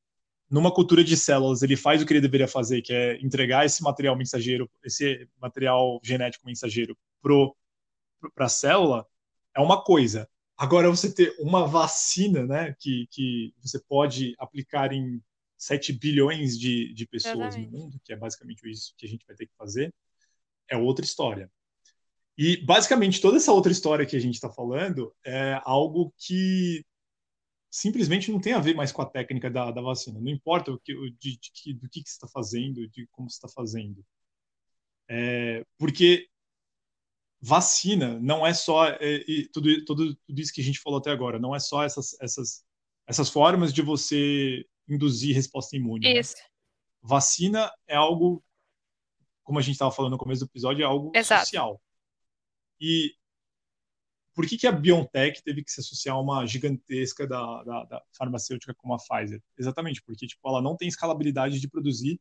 Speaker 3: numa cultura de células ele faz o que ele deveria fazer, que é entregar esse material mensageiro, esse material genético mensageiro para a célula, é uma coisa. Agora, você ter uma vacina né, que, que você pode aplicar em 7 bilhões de, de pessoas Exatamente. no mundo, que é basicamente isso que a gente vai ter que fazer, é outra história. E, basicamente, toda essa outra história que a gente está falando é algo que simplesmente não tem a ver mais com a técnica da, da vacina. Não importa o que, de, de, do que, que você está fazendo, de como você está fazendo. É, porque vacina não é só é, tudo, tudo, tudo isso que a gente falou até agora, não é só essas, essas, essas formas de você induzir resposta imune. Né?
Speaker 2: Isso. Né?
Speaker 3: Vacina é algo, como a gente estava falando no começo do episódio, é algo Exato. social. E por que, que a BioNTech teve que se associar a uma gigantesca da, da, da, farmacêutica como a Pfizer? Exatamente, porque tipo, ela não tem escalabilidade de produzir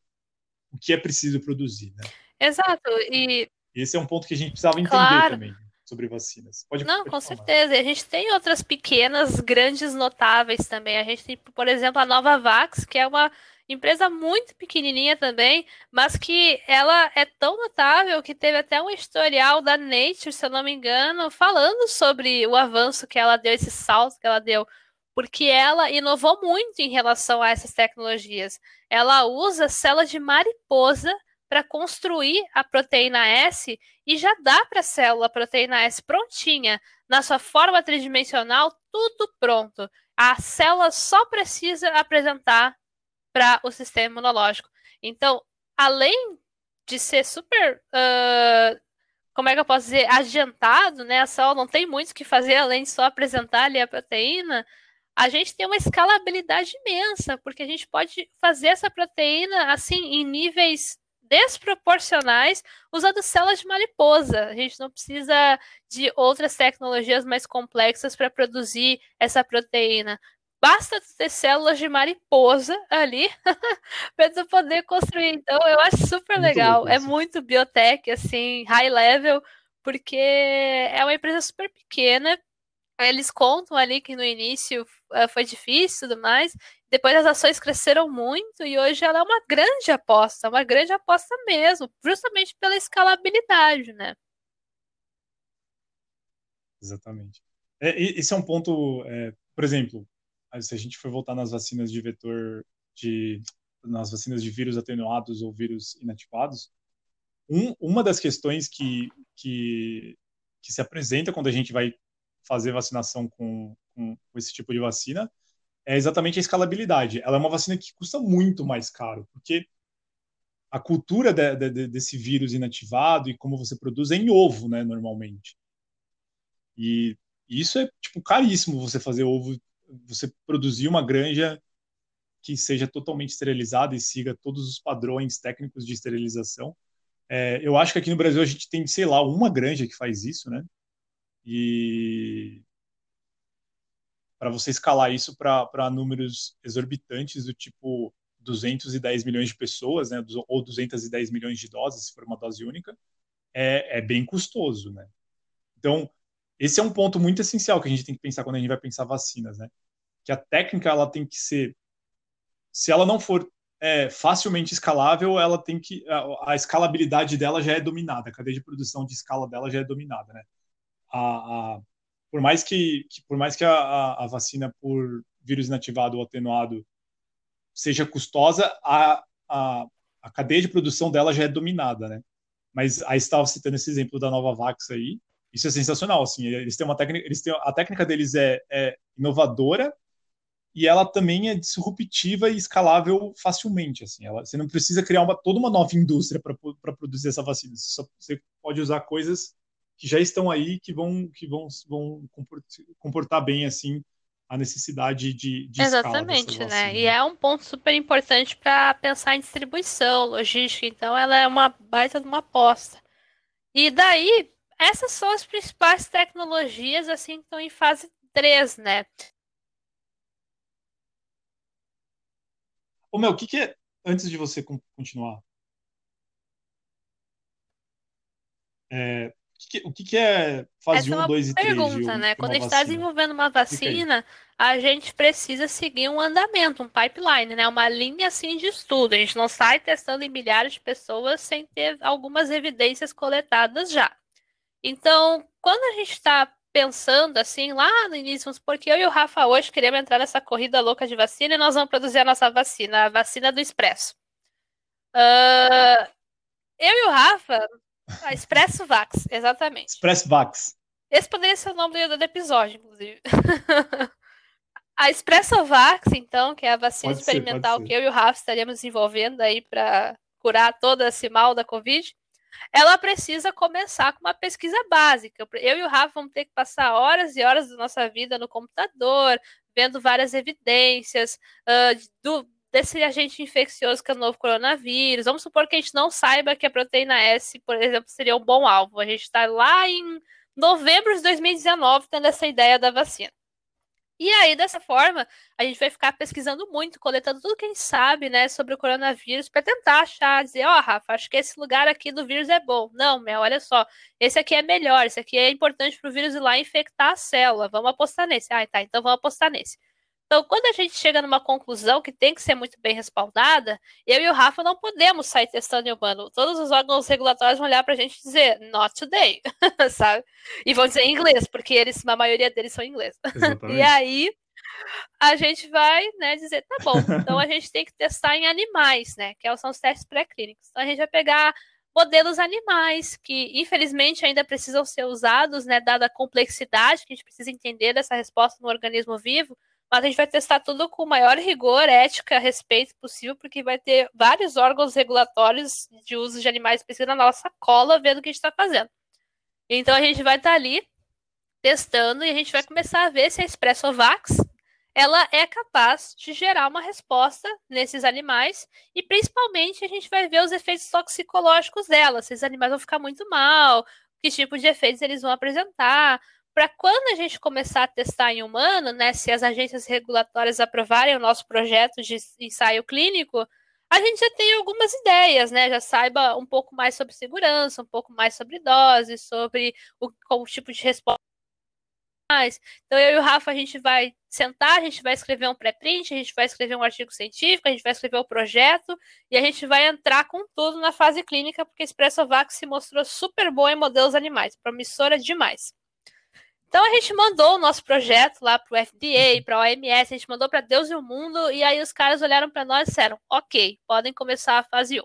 Speaker 3: o que é preciso produzir. Né?
Speaker 2: Exato. E
Speaker 3: esse é um ponto que a gente precisava entender claro. também sobre vacinas. Pode,
Speaker 2: Não,
Speaker 3: pode
Speaker 2: com
Speaker 3: falar.
Speaker 2: certeza. A gente tem outras pequenas, grandes, notáveis também. A gente tem, por exemplo, a Nova Vax, que é uma empresa muito pequenininha também, mas que ela é tão notável que teve até um historial da Nature, se eu não me engano, falando sobre o avanço que ela deu, esse salto que ela deu, porque ela inovou muito em relação a essas tecnologias. Ela usa células de mariposa para construir a proteína S e já dá para a célula proteína S prontinha, na sua forma tridimensional, tudo pronto. A célula só precisa apresentar para o sistema imunológico. Então, além de ser super, uh, como é que eu posso dizer, adiantado, né? A célula não tem muito o que fazer além de só apresentar ali a proteína. A gente tem uma escalabilidade imensa, porque a gente pode fazer essa proteína assim em níveis desproporcionais usando células de mariposa. A gente não precisa de outras tecnologias mais complexas para produzir essa proteína. Basta ter células de mariposa ali para tu poder construir. Então, eu acho super muito legal. É muito biotech, assim, high level, porque é uma empresa super pequena. Eles contam ali que no início uh, foi difícil e tudo mais. Depois as ações cresceram muito e hoje ela é uma grande aposta, uma grande aposta mesmo, justamente pela escalabilidade, né?
Speaker 3: Exatamente. É, esse é um ponto, é, por exemplo, se a gente for voltar nas vacinas de vetor, de, nas vacinas de vírus atenuados ou vírus inativados, um, uma das questões que, que, que, se apresenta quando a gente vai fazer vacinação com, com, com esse tipo de vacina é exatamente a escalabilidade. Ela é uma vacina que custa muito mais caro, porque a cultura de, de, desse vírus inativado e como você produz é em ovo, né, normalmente. E isso é tipo caríssimo você fazer ovo você produzir uma granja que seja totalmente esterilizada e siga todos os padrões técnicos de esterilização. É, eu acho que aqui no Brasil a gente tem, sei lá, uma granja que faz isso, né? E para você escalar isso para números exorbitantes do tipo 210 milhões de pessoas, né? Ou 210 milhões de doses, se for uma dose única, é, é bem custoso, né? Então, esse é um ponto muito essencial que a gente tem que pensar quando a gente vai pensar vacinas, né? Que a técnica ela tem que ser, se ela não for é, facilmente escalável, ela tem que a, a, escalabilidade dela já é dominada, a cadeia de produção de escala dela já é dominada, né? A, a por mais que, que, por mais que a, a, vacina por vírus inativado ou atenuado seja custosa, a, a, a cadeia de produção dela já é dominada, né? Mas aí estava citando esse exemplo da Novavax aí, isso é sensacional, assim. Eles têm uma técnica, eles têm a técnica deles é, é inovadora e ela também é disruptiva e escalável facilmente, assim. Ela, você não precisa criar uma, toda uma nova indústria para produzir essa vacina. Você, só, você pode usar coisas que já estão aí que vão que vão, vão comportar bem assim a necessidade de, de
Speaker 2: Exatamente, né? E é um ponto super importante para pensar em distribuição, logística. Então, ela é uma baita de uma aposta. E daí, essas são as principais tecnologias assim que estão em fase 3, né?
Speaker 3: Ô, Mel, o que, que é, antes de você continuar, é, o, que, que, é fase
Speaker 2: Essa
Speaker 3: 1, 2
Speaker 2: é
Speaker 3: e 3
Speaker 2: pergunta, né? Quando a gente está desenvolvendo uma vacina, a gente precisa seguir um andamento, um pipeline, né? Uma linha assim de estudo. A gente não sai testando em milhares de pessoas sem ter algumas evidências coletadas já. Então, quando a gente está pensando assim, lá no início, vamos supor que eu e o Rafa hoje queremos entrar nessa corrida louca de vacina e nós vamos produzir a nossa vacina, a vacina do Expresso. Uh, eu e o Rafa, a Expresso Vax, exatamente.
Speaker 3: Express Vax.
Speaker 2: Esse poderia ser o nome do, episódio, inclusive. a Expressovax, então, que é a vacina
Speaker 3: Pode ser,
Speaker 2: experimental
Speaker 3: pode ser.
Speaker 2: que eu e o Rafa estaríamos desenvolvendo aí para curar todo esse mal da Covid, ela precisa começar com uma pesquisa básica. Eu e o Rafa vamos ter que passar horas e horas da nossa vida no computador, vendo várias evidências uh, do, desse agente infeccioso que é o novo coronavírus. Vamos supor que a gente não saiba que a proteína S, por exemplo, seria um bom alvo. A gente está lá em novembro de 2019 tendo essa ideia da vacina. E aí, dessa forma, a gente vai ficar pesquisando muito, coletando tudo que a gente sabe, né, sobre o coronavírus, para tentar achar, dizer, ó, oh, Rafa, acho que esse lugar aqui do vírus é bom. Não, Mel, olha só, esse aqui é melhor, esse aqui é importante para o vírus ir lá infectar a célula, vamos apostar nesse. Ah, tá, então vamos apostar nesse. Então, quando a gente chega numa conclusão que tem que ser muito bem respaldada, eu e o Rafa não podemos sair testando em humano. Todos os órgãos regulatórios vão olhar para a gente e dizer, not today, sabe? E vão dizer em inglês, porque eles, a maioria deles são em inglês.
Speaker 3: Exatamente.
Speaker 2: E aí, a gente vai né, dizer, tá bom, então a gente tem que testar em animais, né? Que são os testes pré-clínicos. Então, a gente vai pegar modelos animais que, infelizmente, ainda precisam ser usados, né? Dada a complexidade que a gente precisa entender dessa resposta no organismo vivo, mas a gente vai testar tudo com o maior rigor, ética, respeito possível, porque vai ter vários órgãos regulatórios de uso de animais pesquisa na nossa cola, vendo o que a gente está fazendo. Então a gente vai estar tá ali testando e a gente vai começar a ver se a Expressovax ela é capaz de gerar uma resposta nesses animais e principalmente a gente vai ver os efeitos toxicológicos dela, se esses animais vão ficar muito mal, que tipo de efeitos eles vão apresentar, para quando a gente começar a testar em humano, né, se as agências regulatórias aprovarem o nosso projeto de ensaio clínico, a gente já tem algumas ideias, né? Já saiba um pouco mais sobre segurança, um pouco mais sobre dose, sobre o, o tipo de resposta. Então, eu e o Rafa, a gente vai sentar, a gente vai escrever um pré-print, a gente vai escrever um artigo científico, a gente vai escrever o um projeto e a gente vai entrar com tudo na fase clínica, porque a Expressovac se mostrou super boa em modelos animais, promissora demais. Então a gente mandou o nosso projeto lá para o FDA, para a OMS, a gente mandou para Deus e o mundo, e aí os caras olharam para nós e disseram: ok, podem começar a fase 1.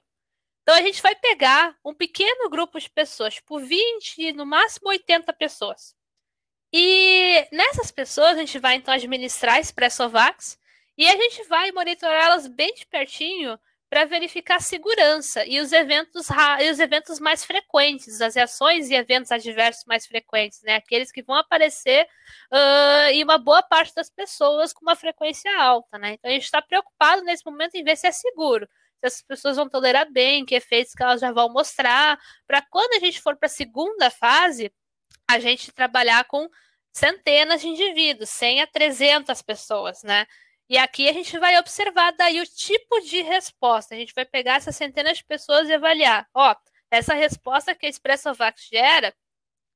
Speaker 2: Então a gente vai pegar um pequeno grupo de pessoas, tipo 20, no máximo 80 pessoas. E nessas pessoas a gente vai então administrar Expressovax e a gente vai monitorá-las bem de pertinho para verificar a segurança e os eventos e os eventos mais frequentes, as reações e eventos adversos mais frequentes, né? Aqueles que vão aparecer uh, em uma boa parte das pessoas com uma frequência alta, né? Então a gente está preocupado nesse momento em ver se é seguro, se as pessoas vão tolerar bem, que efeitos que elas já vão mostrar, para quando a gente for para a segunda fase, a gente trabalhar com centenas de indivíduos, 100 a 300 pessoas, né? E aqui a gente vai observar daí o tipo de resposta. A gente vai pegar essas centenas de pessoas e avaliar. Ó, essa resposta que a Expressovac gera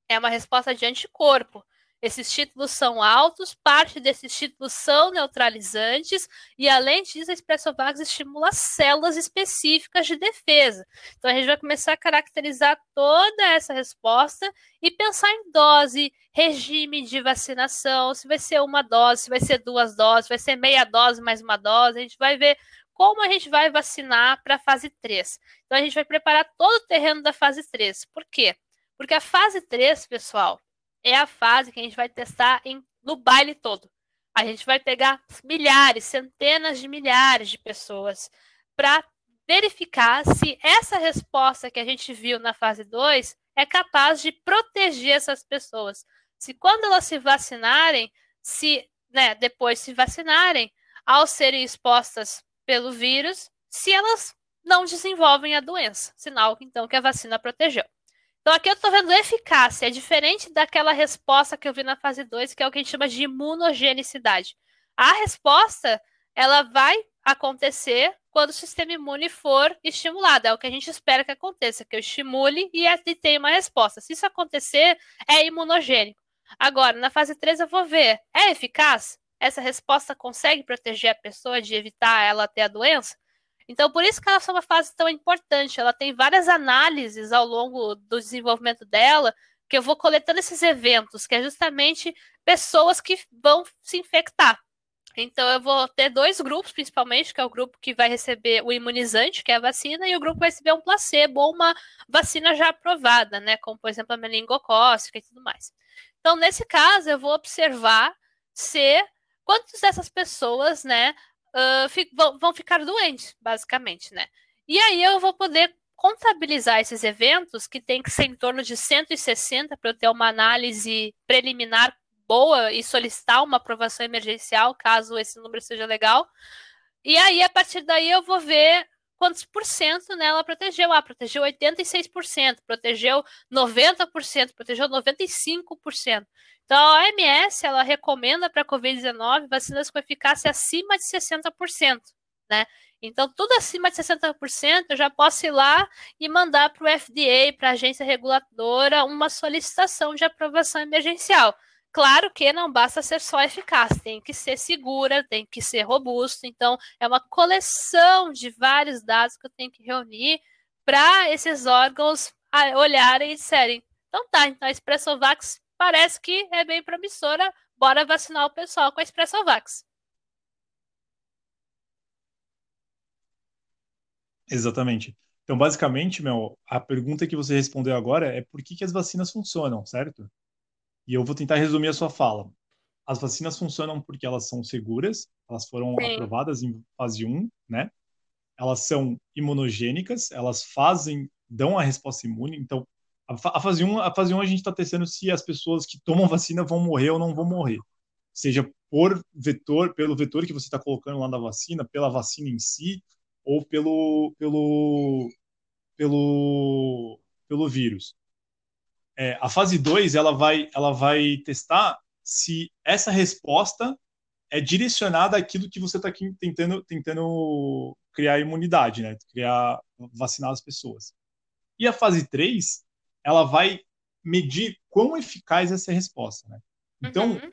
Speaker 2: é uma resposta de anticorpo. Esses títulos são altos, parte desses títulos são neutralizantes, e além disso, a Expressovax estimula células específicas de defesa. Então, a gente vai começar a caracterizar toda essa resposta e pensar em dose, regime de vacinação, se vai ser uma dose, se vai ser duas doses, vai ser meia dose mais uma dose, a gente vai ver como a gente vai vacinar para a fase 3. Então, a gente vai preparar todo o terreno da fase 3. Por quê? Porque a fase 3, pessoal, é a fase que a gente vai testar em, no baile todo. A gente vai pegar milhares, centenas de milhares de pessoas para verificar se essa resposta que a gente viu na fase 2 é capaz de proteger essas pessoas. Se quando elas se vacinarem, se né, depois se vacinarem, ao serem expostas pelo vírus, se elas não desenvolvem a doença, sinal então que a vacina protegeu. Então aqui eu estou vendo eficácia, é diferente daquela resposta que eu vi na fase 2, que é o que a gente chama de imunogenicidade. A resposta, ela vai acontecer quando o sistema imune for estimulado. É o que a gente espera que aconteça, que eu estimule e, e tenha uma resposta. Se isso acontecer, é imunogênico. Agora, na fase 3, eu vou ver, é eficaz? Essa resposta consegue proteger a pessoa de evitar ela ter a doença? Então, por isso que ela é uma fase tão importante. Ela tem várias análises ao longo do desenvolvimento dela, que eu vou coletando esses eventos, que é justamente pessoas que vão se infectar. Então, eu vou ter dois grupos, principalmente, que é o grupo que vai receber o imunizante, que é a vacina, e o grupo que vai receber um placebo ou uma vacina já aprovada, né? Como, por exemplo, a meningocócica e tudo mais. Então, nesse caso, eu vou observar se quantas dessas pessoas, né, uh, vão, vão ficar doentes, basicamente, né? E aí eu vou poder contabilizar esses eventos, que tem que ser em torno de 160 para eu ter uma análise preliminar boa e solicitar uma aprovação emergencial, caso esse número seja legal. E aí, a partir daí, eu vou ver quantos por cento né, ela protegeu. Ah, protegeu 86%, protegeu 90%, protegeu 95%. Então, a OMS, ela recomenda para a Covid-19 vacinas com eficácia acima de 60%, né? Então, tudo acima de 60%, eu já posso ir lá e mandar para o FDA, para a agência reguladora, uma solicitação de aprovação emergencial. Claro que não basta ser só eficaz, tem que ser segura, tem que ser robusta. Então, é uma coleção de vários dados que eu tenho que reunir para esses órgãos olharem e disserem: então tá, então a Expressovax parece que é bem promissora, bora vacinar o pessoal com a Expressovax.
Speaker 3: Exatamente. Então, basicamente, meu, a pergunta que você respondeu agora é por que, que as vacinas funcionam, certo? E eu vou tentar resumir a sua fala. As vacinas funcionam porque elas são seguras, elas foram Sim. aprovadas em fase 1, né? Elas são imunogênicas, elas fazem, dão a resposta imune. Então, a, a fase 1, a fase 1 a gente está testando se as pessoas que tomam vacina vão morrer ou não vão morrer. Seja por vetor, pelo vetor que você está colocando lá na vacina, pela vacina em si, ou pelo, pelo, pelo, pelo vírus. É, a fase 2 ela vai, ela vai testar se essa resposta é direcionada àquilo que você está tentando, tentando criar imunidade, né? Criar, vacinar as pessoas. E a fase 3, ela vai medir quão eficaz é essa resposta, né? Então, uhum.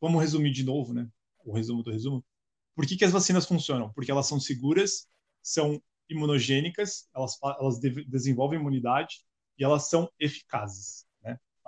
Speaker 3: vamos resumir de novo, né? O resumo do resumo. Por que, que as vacinas funcionam? Porque elas são seguras, são imunogênicas, elas, elas de, desenvolvem imunidade e elas são eficazes.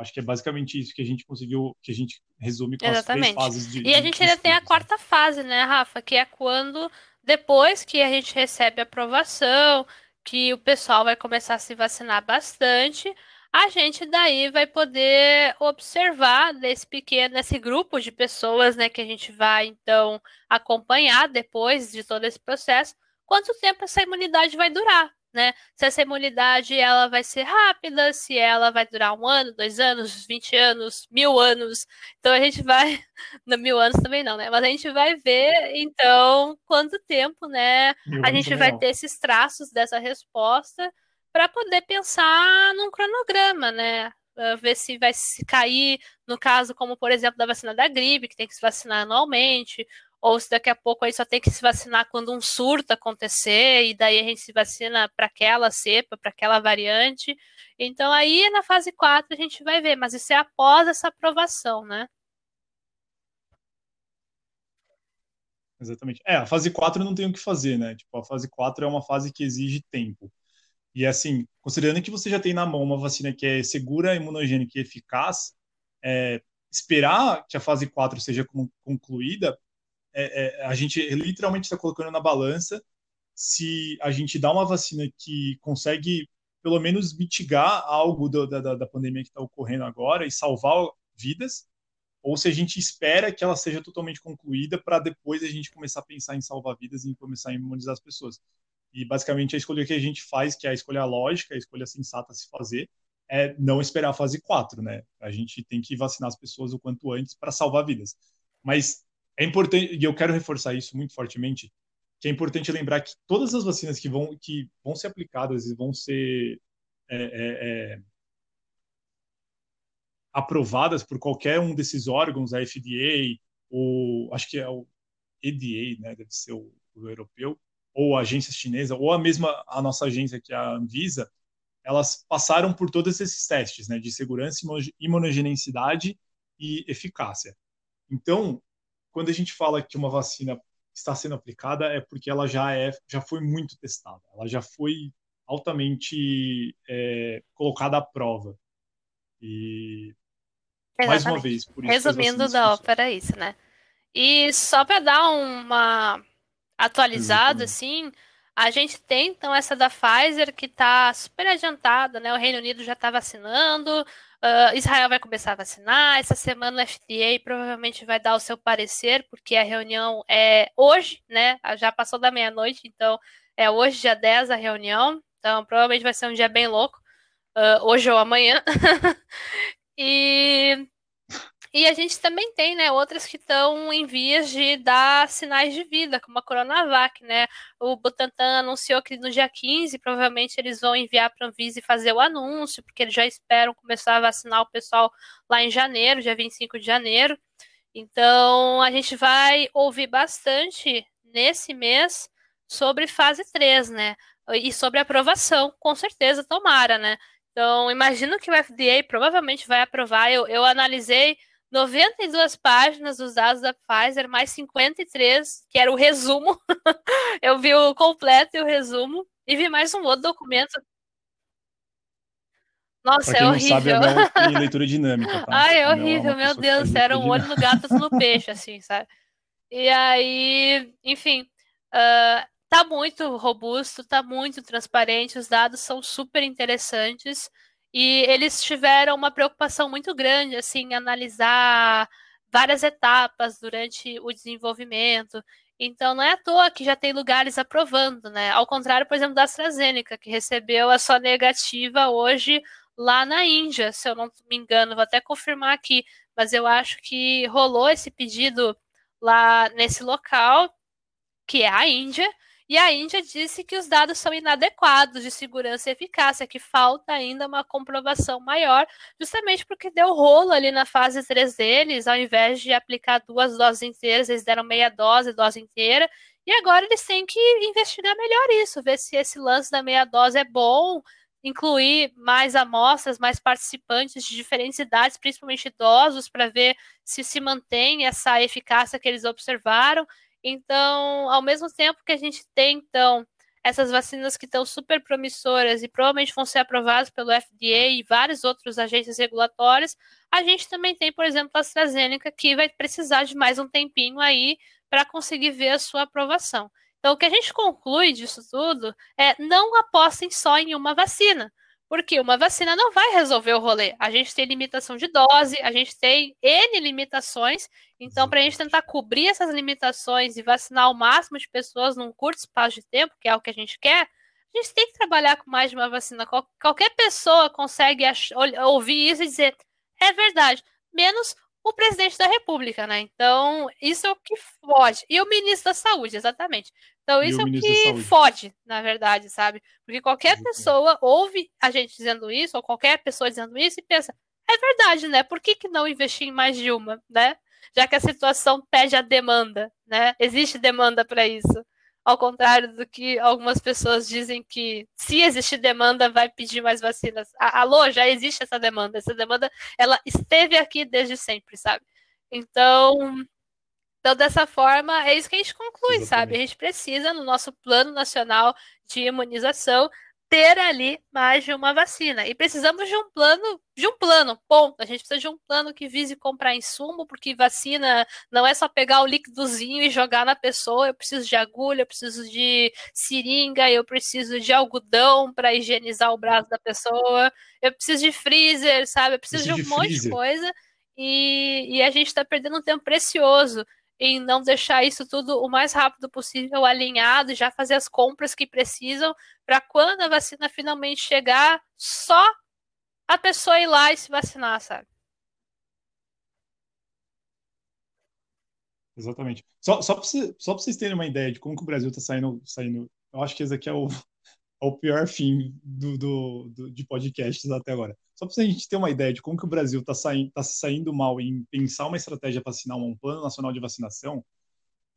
Speaker 3: Acho que é basicamente isso que a gente conseguiu, que a gente resume com Exatamente. as três fases de.
Speaker 2: E a gente ainda tem a quarta fase, né, Rafa? Que é quando, depois que a gente recebe a aprovação, que o pessoal vai começar a se vacinar bastante, a gente daí vai poder observar nesse pequeno, nesse grupo de pessoas, né, que a gente vai então acompanhar depois de todo esse processo, quanto tempo essa imunidade vai durar né? Se essa imunidade ela vai ser rápida, se ela vai durar um ano, dois anos, vinte anos, mil anos. Então a gente vai. Não, mil anos também não, né? Mas a gente vai ver, então, quanto tempo, né? Mil a gente vai não. ter esses traços dessa resposta para poder pensar num cronograma, né? ver se vai se cair, no caso, como por exemplo da vacina da gripe, que tem que se vacinar anualmente, ou se daqui a pouco aí só tem que se vacinar quando um surto acontecer, e daí a gente se vacina para aquela cepa, para aquela variante. Então aí na fase 4 a gente vai ver, mas isso é após essa aprovação, né?
Speaker 3: Exatamente. É, a fase 4 não tem o que fazer, né? Tipo, a fase 4 é uma fase que exige tempo. E assim, considerando que você já tem na mão uma vacina que é segura, imunogênica e eficaz, é, esperar que a fase 4 seja concluída é, é, a gente literalmente está colocando na balança se a gente dá uma vacina que consegue pelo menos mitigar algo do, da, da pandemia que está ocorrendo agora e salvar vidas, ou se a gente espera que ela seja totalmente concluída para depois a gente começar a pensar em salvar vidas e começar a imunizar as pessoas. E basicamente a escolha que a gente faz, que é a escolha lógica, a escolha sensata a se fazer, é não esperar a fase 4, né? A gente tem que vacinar as pessoas o quanto antes para salvar vidas. Mas é importante, e eu quero reforçar isso muito fortemente, que é importante lembrar que todas as vacinas que vão, que vão ser aplicadas e vão ser é, é, é, aprovadas por qualquer um desses órgãos, a FDA, o acho que é o EDA, né, deve ser o, o europeu, ou a agência chinesa, ou a mesma a nossa agência que é a Anvisa, elas passaram por todos esses testes, né, de segurança, imunogenicidade e eficácia. Então, quando a gente fala que uma vacina está sendo aplicada, é porque ela já é, já foi muito testada, ela já foi altamente é, colocada à prova. E Exatamente. mais uma vez, por
Speaker 2: isso resumindo da ópera isso, né? E só para dar uma atualizada, assim, a gente tem então essa da Pfizer que está super adiantada, né? O Reino Unido já está vacinando, uh, Israel vai começar a vacinar. Essa semana o FDA provavelmente vai dar o seu parecer, porque a reunião é hoje, né? Já passou da meia-noite, então é hoje, dia 10, a reunião. Então provavelmente vai ser um dia bem louco, uh, hoje ou amanhã. e e a gente também tem, né, outras que estão em vias de dar sinais de vida, como a Coronavac, né? O Butantan anunciou que no dia 15, provavelmente eles vão enviar para a Anvisa e fazer o anúncio, porque eles já esperam começar a vacinar o pessoal lá em janeiro, dia 25 de janeiro. Então, a gente vai ouvir bastante nesse mês sobre fase 3, né? E sobre aprovação, com certeza, tomara, né? Então, imagino que o FDA provavelmente vai aprovar. Eu, eu analisei 92 páginas dos dados da Pfizer, mais 53, que era o resumo. eu vi o completo e o resumo, e vi mais um outro documento. Nossa, é horrível. Sabe,
Speaker 3: é leitura dinâmica. Tá?
Speaker 2: Ai, é horrível, meu Deus, era um olho no gato no peixe, assim, sabe? E aí, enfim, uh, tá muito robusto, tá muito transparente, os dados são super interessantes. E eles tiveram uma preocupação muito grande, assim, em analisar várias etapas durante o desenvolvimento. Então, não é à toa que já tem lugares aprovando, né? Ao contrário, por exemplo, da AstraZeneca, que recebeu a sua negativa hoje lá na Índia, se eu não me engano, vou até confirmar aqui, mas eu acho que rolou esse pedido lá nesse local, que é a Índia, e a Índia disse que os dados são inadequados de segurança e eficácia, que falta ainda uma comprovação maior, justamente porque deu rolo ali na fase 3 deles, ao invés de aplicar duas doses inteiras, eles deram meia dose, dose inteira, e agora eles têm que investigar melhor isso, ver se esse lance da meia dose é bom, incluir mais amostras, mais participantes de diferentes idades, principalmente idosos, para ver se se mantém essa eficácia que eles observaram. Então, ao mesmo tempo que a gente tem, então, essas vacinas que estão super promissoras e provavelmente vão ser aprovadas pelo FDA e vários outros agentes regulatórios, a gente também tem, por exemplo, a AstraZeneca, que vai precisar de mais um tempinho aí para conseguir ver a sua aprovação. Então, o que a gente conclui disso tudo é não apostem só em uma vacina. Porque uma vacina não vai resolver o rolê. A gente tem limitação de dose, a gente tem N limitações. Então, para a gente tentar cobrir essas limitações e vacinar o máximo de pessoas num curto espaço de tempo, que é o que a gente quer, a gente tem que trabalhar com mais de uma vacina. qualquer pessoa consegue ouvir isso e dizer: é verdade, menos o presidente da República, né? Então, isso é o que fode. E o ministro da Saúde, exatamente. Então, isso é o que fode, na verdade, sabe? Porque qualquer pessoa ouve a gente dizendo isso, ou qualquer pessoa dizendo isso, e pensa, é verdade, né? Por que, que não investir em mais de uma, né? Já que a situação pede a demanda, né? Existe demanda para isso. Ao contrário do que algumas pessoas dizem que se existir demanda, vai pedir mais vacinas. Alô, já existe essa demanda. Essa demanda, ela esteve aqui desde sempre, sabe? Então, então, dessa forma, é isso que a gente conclui, Exatamente. sabe? A gente precisa, no nosso plano nacional de imunização, ter ali mais de uma vacina. E precisamos de um plano, de um plano, ponto. A gente precisa de um plano que vise comprar insumo, porque vacina não é só pegar o líquidozinho e jogar na pessoa. Eu preciso de agulha, eu preciso de seringa, eu preciso de algodão para higienizar o braço da pessoa, eu preciso de freezer, sabe? Eu preciso, preciso de um de monte freezer. de coisa. E, e a gente está perdendo um tempo precioso em não deixar isso tudo o mais rápido possível alinhado, já fazer as compras que precisam para quando a vacina finalmente chegar, só a pessoa ir lá e se vacinar, sabe?
Speaker 3: Exatamente. Só, só para você, vocês terem uma ideia de como que o Brasil está saindo, saindo, eu acho que esse aqui é o, é o pior fim do, do, do, de podcasts até agora. Só para a gente ter uma ideia de como que o Brasil está saindo, tá saindo mal em pensar uma estratégia vacinal, um plano nacional de vacinação, o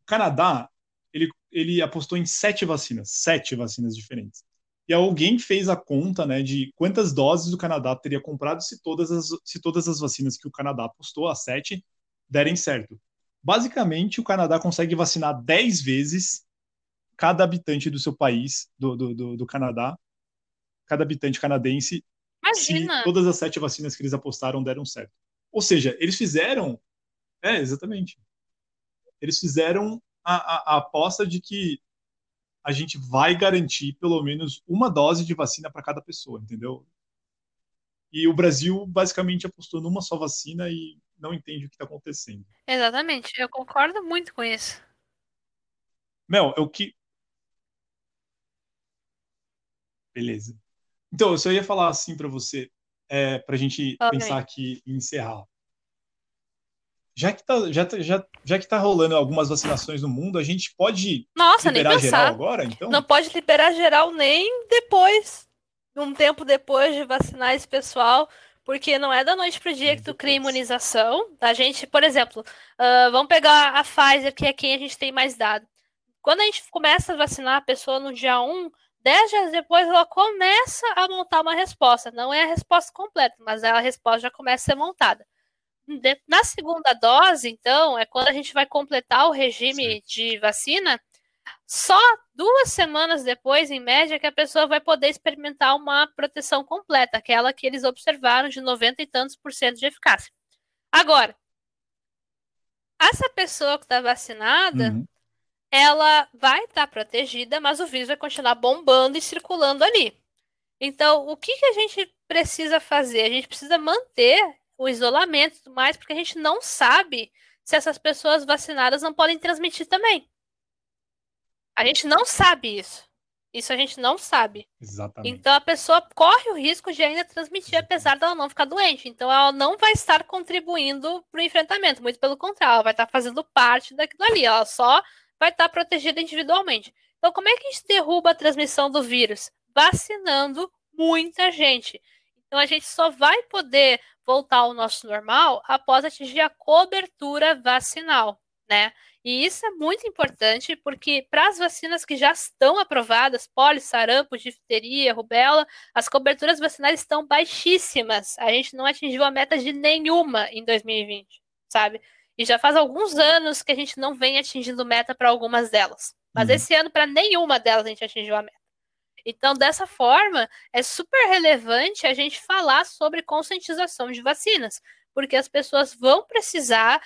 Speaker 3: Canadá ele, ele apostou em sete vacinas, sete vacinas diferentes. E alguém fez a conta né, de quantas doses o Canadá teria comprado se todas as, se todas as vacinas que o Canadá apostou, as sete, derem certo. Basicamente, o Canadá consegue vacinar dez vezes cada habitante do seu país, do, do, do, do Canadá, cada habitante canadense,
Speaker 2: Imagina.
Speaker 3: se todas as sete vacinas que eles apostaram deram certo. Ou seja, eles fizeram. É, exatamente. Eles fizeram a, a, a aposta de que a gente vai garantir pelo menos uma dose de vacina para cada pessoa, entendeu? E o Brasil basicamente apostou numa só vacina e não entende o que está acontecendo.
Speaker 2: Exatamente, eu concordo muito com isso.
Speaker 3: Mel, é o que. Beleza. Então, eu só ia falar assim para você, é, para a gente
Speaker 2: Fala
Speaker 3: pensar aqui e encerrar. Já que, tá, já, tá- já, já que tá rolando algumas vacinações no mundo, a gente pode
Speaker 2: Nossa, nem
Speaker 3: liberar geral
Speaker 2: pensar.
Speaker 3: agora, então?
Speaker 2: Não pode liberar geral nem depois, um tempo depois de vacinar esse pessoal, porque não é da noite pro dia
Speaker 3: Nem
Speaker 2: que tu cria imunização. A gente, por exemplo, ah, vamos pegar a Pfizer, que é quem a gente tem mais dado. Quando a gente começa a vacinar a pessoa no dia 1, 10 dias depois ela começa a montar uma resposta. Não é a resposta completa, mas a resposta já começa a ser montada. Na segunda dose, então, é quando a gente vai completar o regime de vacina, só duas semanas depois, em média, que a pessoa vai poder experimentar uma proteção completa, aquela que eles observaram de 90 e tantos por cento de eficácia. Agora, essa pessoa que está vacinada,
Speaker 3: Uhum.
Speaker 2: Ela vai estar protegida, mas o vírus vai continuar bombando e circulando ali. Então, o que, que a gente precisa fazer? A gente precisa manter o isolamento e tudo mais, porque a gente não sabe se essas pessoas vacinadas não podem transmitir também. A gente não sabe isso. Isso a gente não sabe.
Speaker 3: Exatamente.
Speaker 2: Então a pessoa corre o risco de ainda transmitir, apesar dela não ficar doente. Então ela não vai estar contribuindo para o enfrentamento, muito pelo contrário, ela vai estar fazendo parte daquilo ali. Ela só vai estar protegida individualmente. Então, como é que a gente derruba a transmissão do vírus? Vacinando muita gente. Então a gente só vai poder voltar ao nosso normal após atingir a cobertura vacinal, né? E isso é muito importante porque para as vacinas que já estão aprovadas, poli, sarampo, difteria, rubéola, as coberturas vacinais estão baixíssimas. A gente não atingiu a meta de nenhuma em 2020, sabe? E já faz alguns anos que a gente não vem atingindo meta para algumas delas. Mas
Speaker 3: Uhum.
Speaker 2: esse ano, para nenhuma delas, a gente atingiu a meta. Então, dessa forma, é super relevante a gente falar sobre conscientização de vacinas, porque as pessoas vão precisar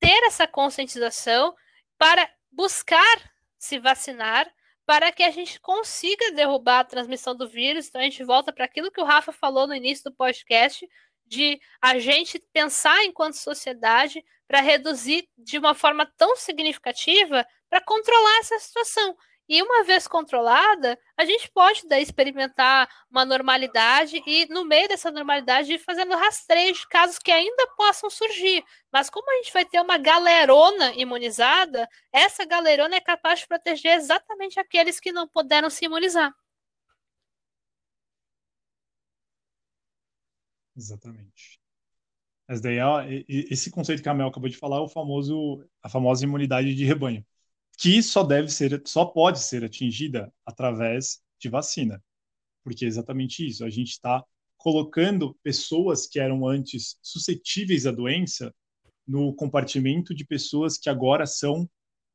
Speaker 2: ter essa conscientização para buscar se vacinar, para que a gente consiga derrubar a transmissão do vírus. Então, a gente volta para aquilo que o Rafa falou no início do podcast, de a gente pensar enquanto sociedade para reduzir de uma forma tão significativa para controlar essa situação. E uma vez controlada, a gente pode daí experimentar uma normalidade e, no meio dessa normalidade, ir fazendo rastreio de casos que ainda possam surgir. Mas como a gente vai ter uma galerona imunizada, essa galerona é capaz de proteger exatamente aqueles que não puderam se imunizar.
Speaker 3: Exatamente. Mas daí, esse conceito que a Mel acabou de falar é o famoso, a famosa imunidade de rebanho, que só deve ser, só pode ser atingida através de vacina, porque é exatamente isso. A gente está colocando pessoas que eram antes suscetíveis à doença no compartimento de pessoas que agora são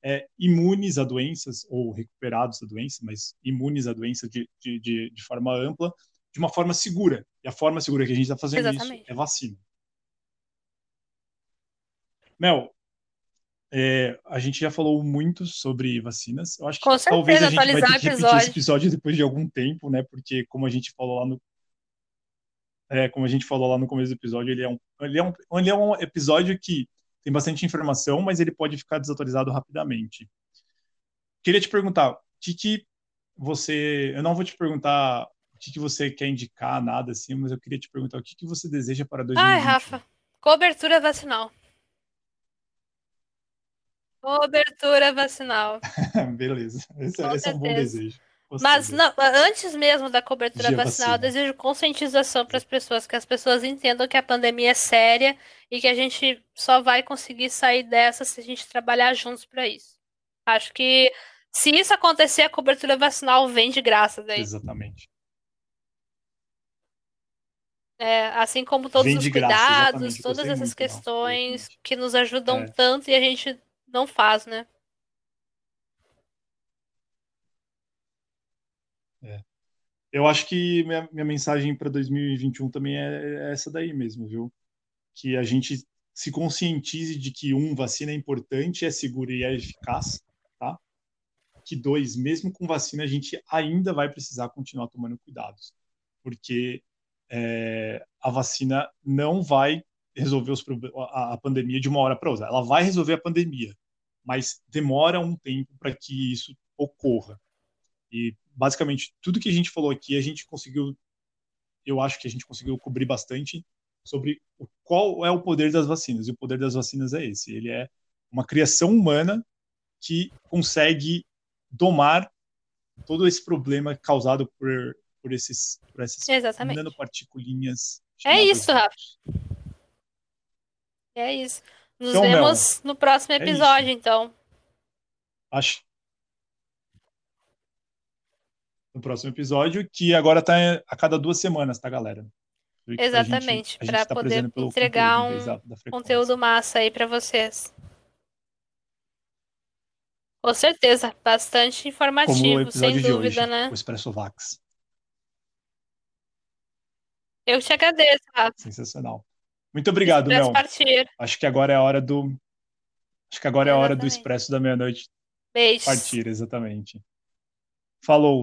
Speaker 3: é, imunes a doenças ou recuperados da doença, mas imunes à doença de, de, de, de forma ampla, de uma forma segura. E a forma segura que a gente está fazendo
Speaker 2: Exatamente.
Speaker 3: isso é vacina. Mel, é, a gente já falou muito sobre vacinas. Eu acho que
Speaker 2: Com
Speaker 3: talvez a
Speaker 2: certeza,
Speaker 3: gente vai ter que repetir esse
Speaker 2: episódio.
Speaker 3: depois de algum tempo, né? Porque como a gente falou lá no é, como a gente falou lá no começo do episódio, ele é um, ele é um, ele é um episódio que tem bastante informação, mas ele pode ficar desatualizado rapidamente. Queria te perguntar, o que, que você. Eu não vou te perguntar que, que você quer indicar, nada assim, mas eu queria te perguntar o que, que você deseja para 2020.
Speaker 2: Ai, Rafa, cobertura vacinal. Cobertura vacinal.
Speaker 3: Beleza. Esse,
Speaker 2: Com
Speaker 3: esse é um bom desejo. Gostei
Speaker 2: Mas não, antes mesmo da cobertura
Speaker 3: Dia
Speaker 2: vacinal, eu
Speaker 3: vacina.
Speaker 2: desejo conscientização para as pessoas, que as pessoas entendam que a pandemia é séria e que a gente só vai conseguir sair dessa se a gente trabalhar juntos para isso. Acho que se isso acontecer, a cobertura vacinal vem de graça daí.
Speaker 3: Exatamente.
Speaker 2: É, assim como todos os
Speaker 3: graça,
Speaker 2: cuidados,
Speaker 3: exatamente.
Speaker 2: todas essas
Speaker 3: muito, não.
Speaker 2: questões
Speaker 3: Exatamente.
Speaker 2: que nos ajudam
Speaker 3: É.
Speaker 2: tanto e a gente não faz, né?
Speaker 3: Eu acho que minha, minha mensagem para 2021 também é, é essa daí mesmo, viu? Que a gente se conscientize de que um, vacina é importante, é segura e é eficaz, tá? Que dois, mesmo com vacina, a gente ainda vai precisar continuar tomando cuidados, porque é, a vacina não vai resolver os, a pandemia de uma hora para outra. Ela vai resolver a pandemia, mas demora um tempo para que isso ocorra. E basicamente tudo que a gente falou aqui, a gente conseguiu, eu acho que a gente conseguiu cobrir bastante sobre o, qual é o poder das vacinas. E o poder das vacinas é esse: ele é uma criação humana que consegue domar todo esse problema causado por, por esses por essas
Speaker 2: Exatamente.
Speaker 3: nanoparticulinhas.
Speaker 2: É isso, Rafa. É isso. Nos
Speaker 3: Então, Mel,
Speaker 2: vemos no próximo
Speaker 3: é
Speaker 2: episódio, então.
Speaker 3: Acho no próximo episódio, que agora tá a cada duas semanas, tá, galera?
Speaker 2: Exatamente,
Speaker 3: a gente
Speaker 2: pra
Speaker 3: tá
Speaker 2: poder entregar
Speaker 3: conteúdo
Speaker 2: um. Conteúdo massa aí pra vocês. Com certeza, bastante informativo, sem dúvida,
Speaker 3: hoje,
Speaker 2: né?
Speaker 3: o Expresso Vax.
Speaker 2: Eu te agradeço, Rafa.
Speaker 3: Sensacional. Muito obrigado, Mel.
Speaker 2: partir.
Speaker 3: Acho que agora é a hora do. Acho que agora é a hora do. Expresso da meia-noite
Speaker 2: Beijos.
Speaker 3: partir, exatamente. Falou!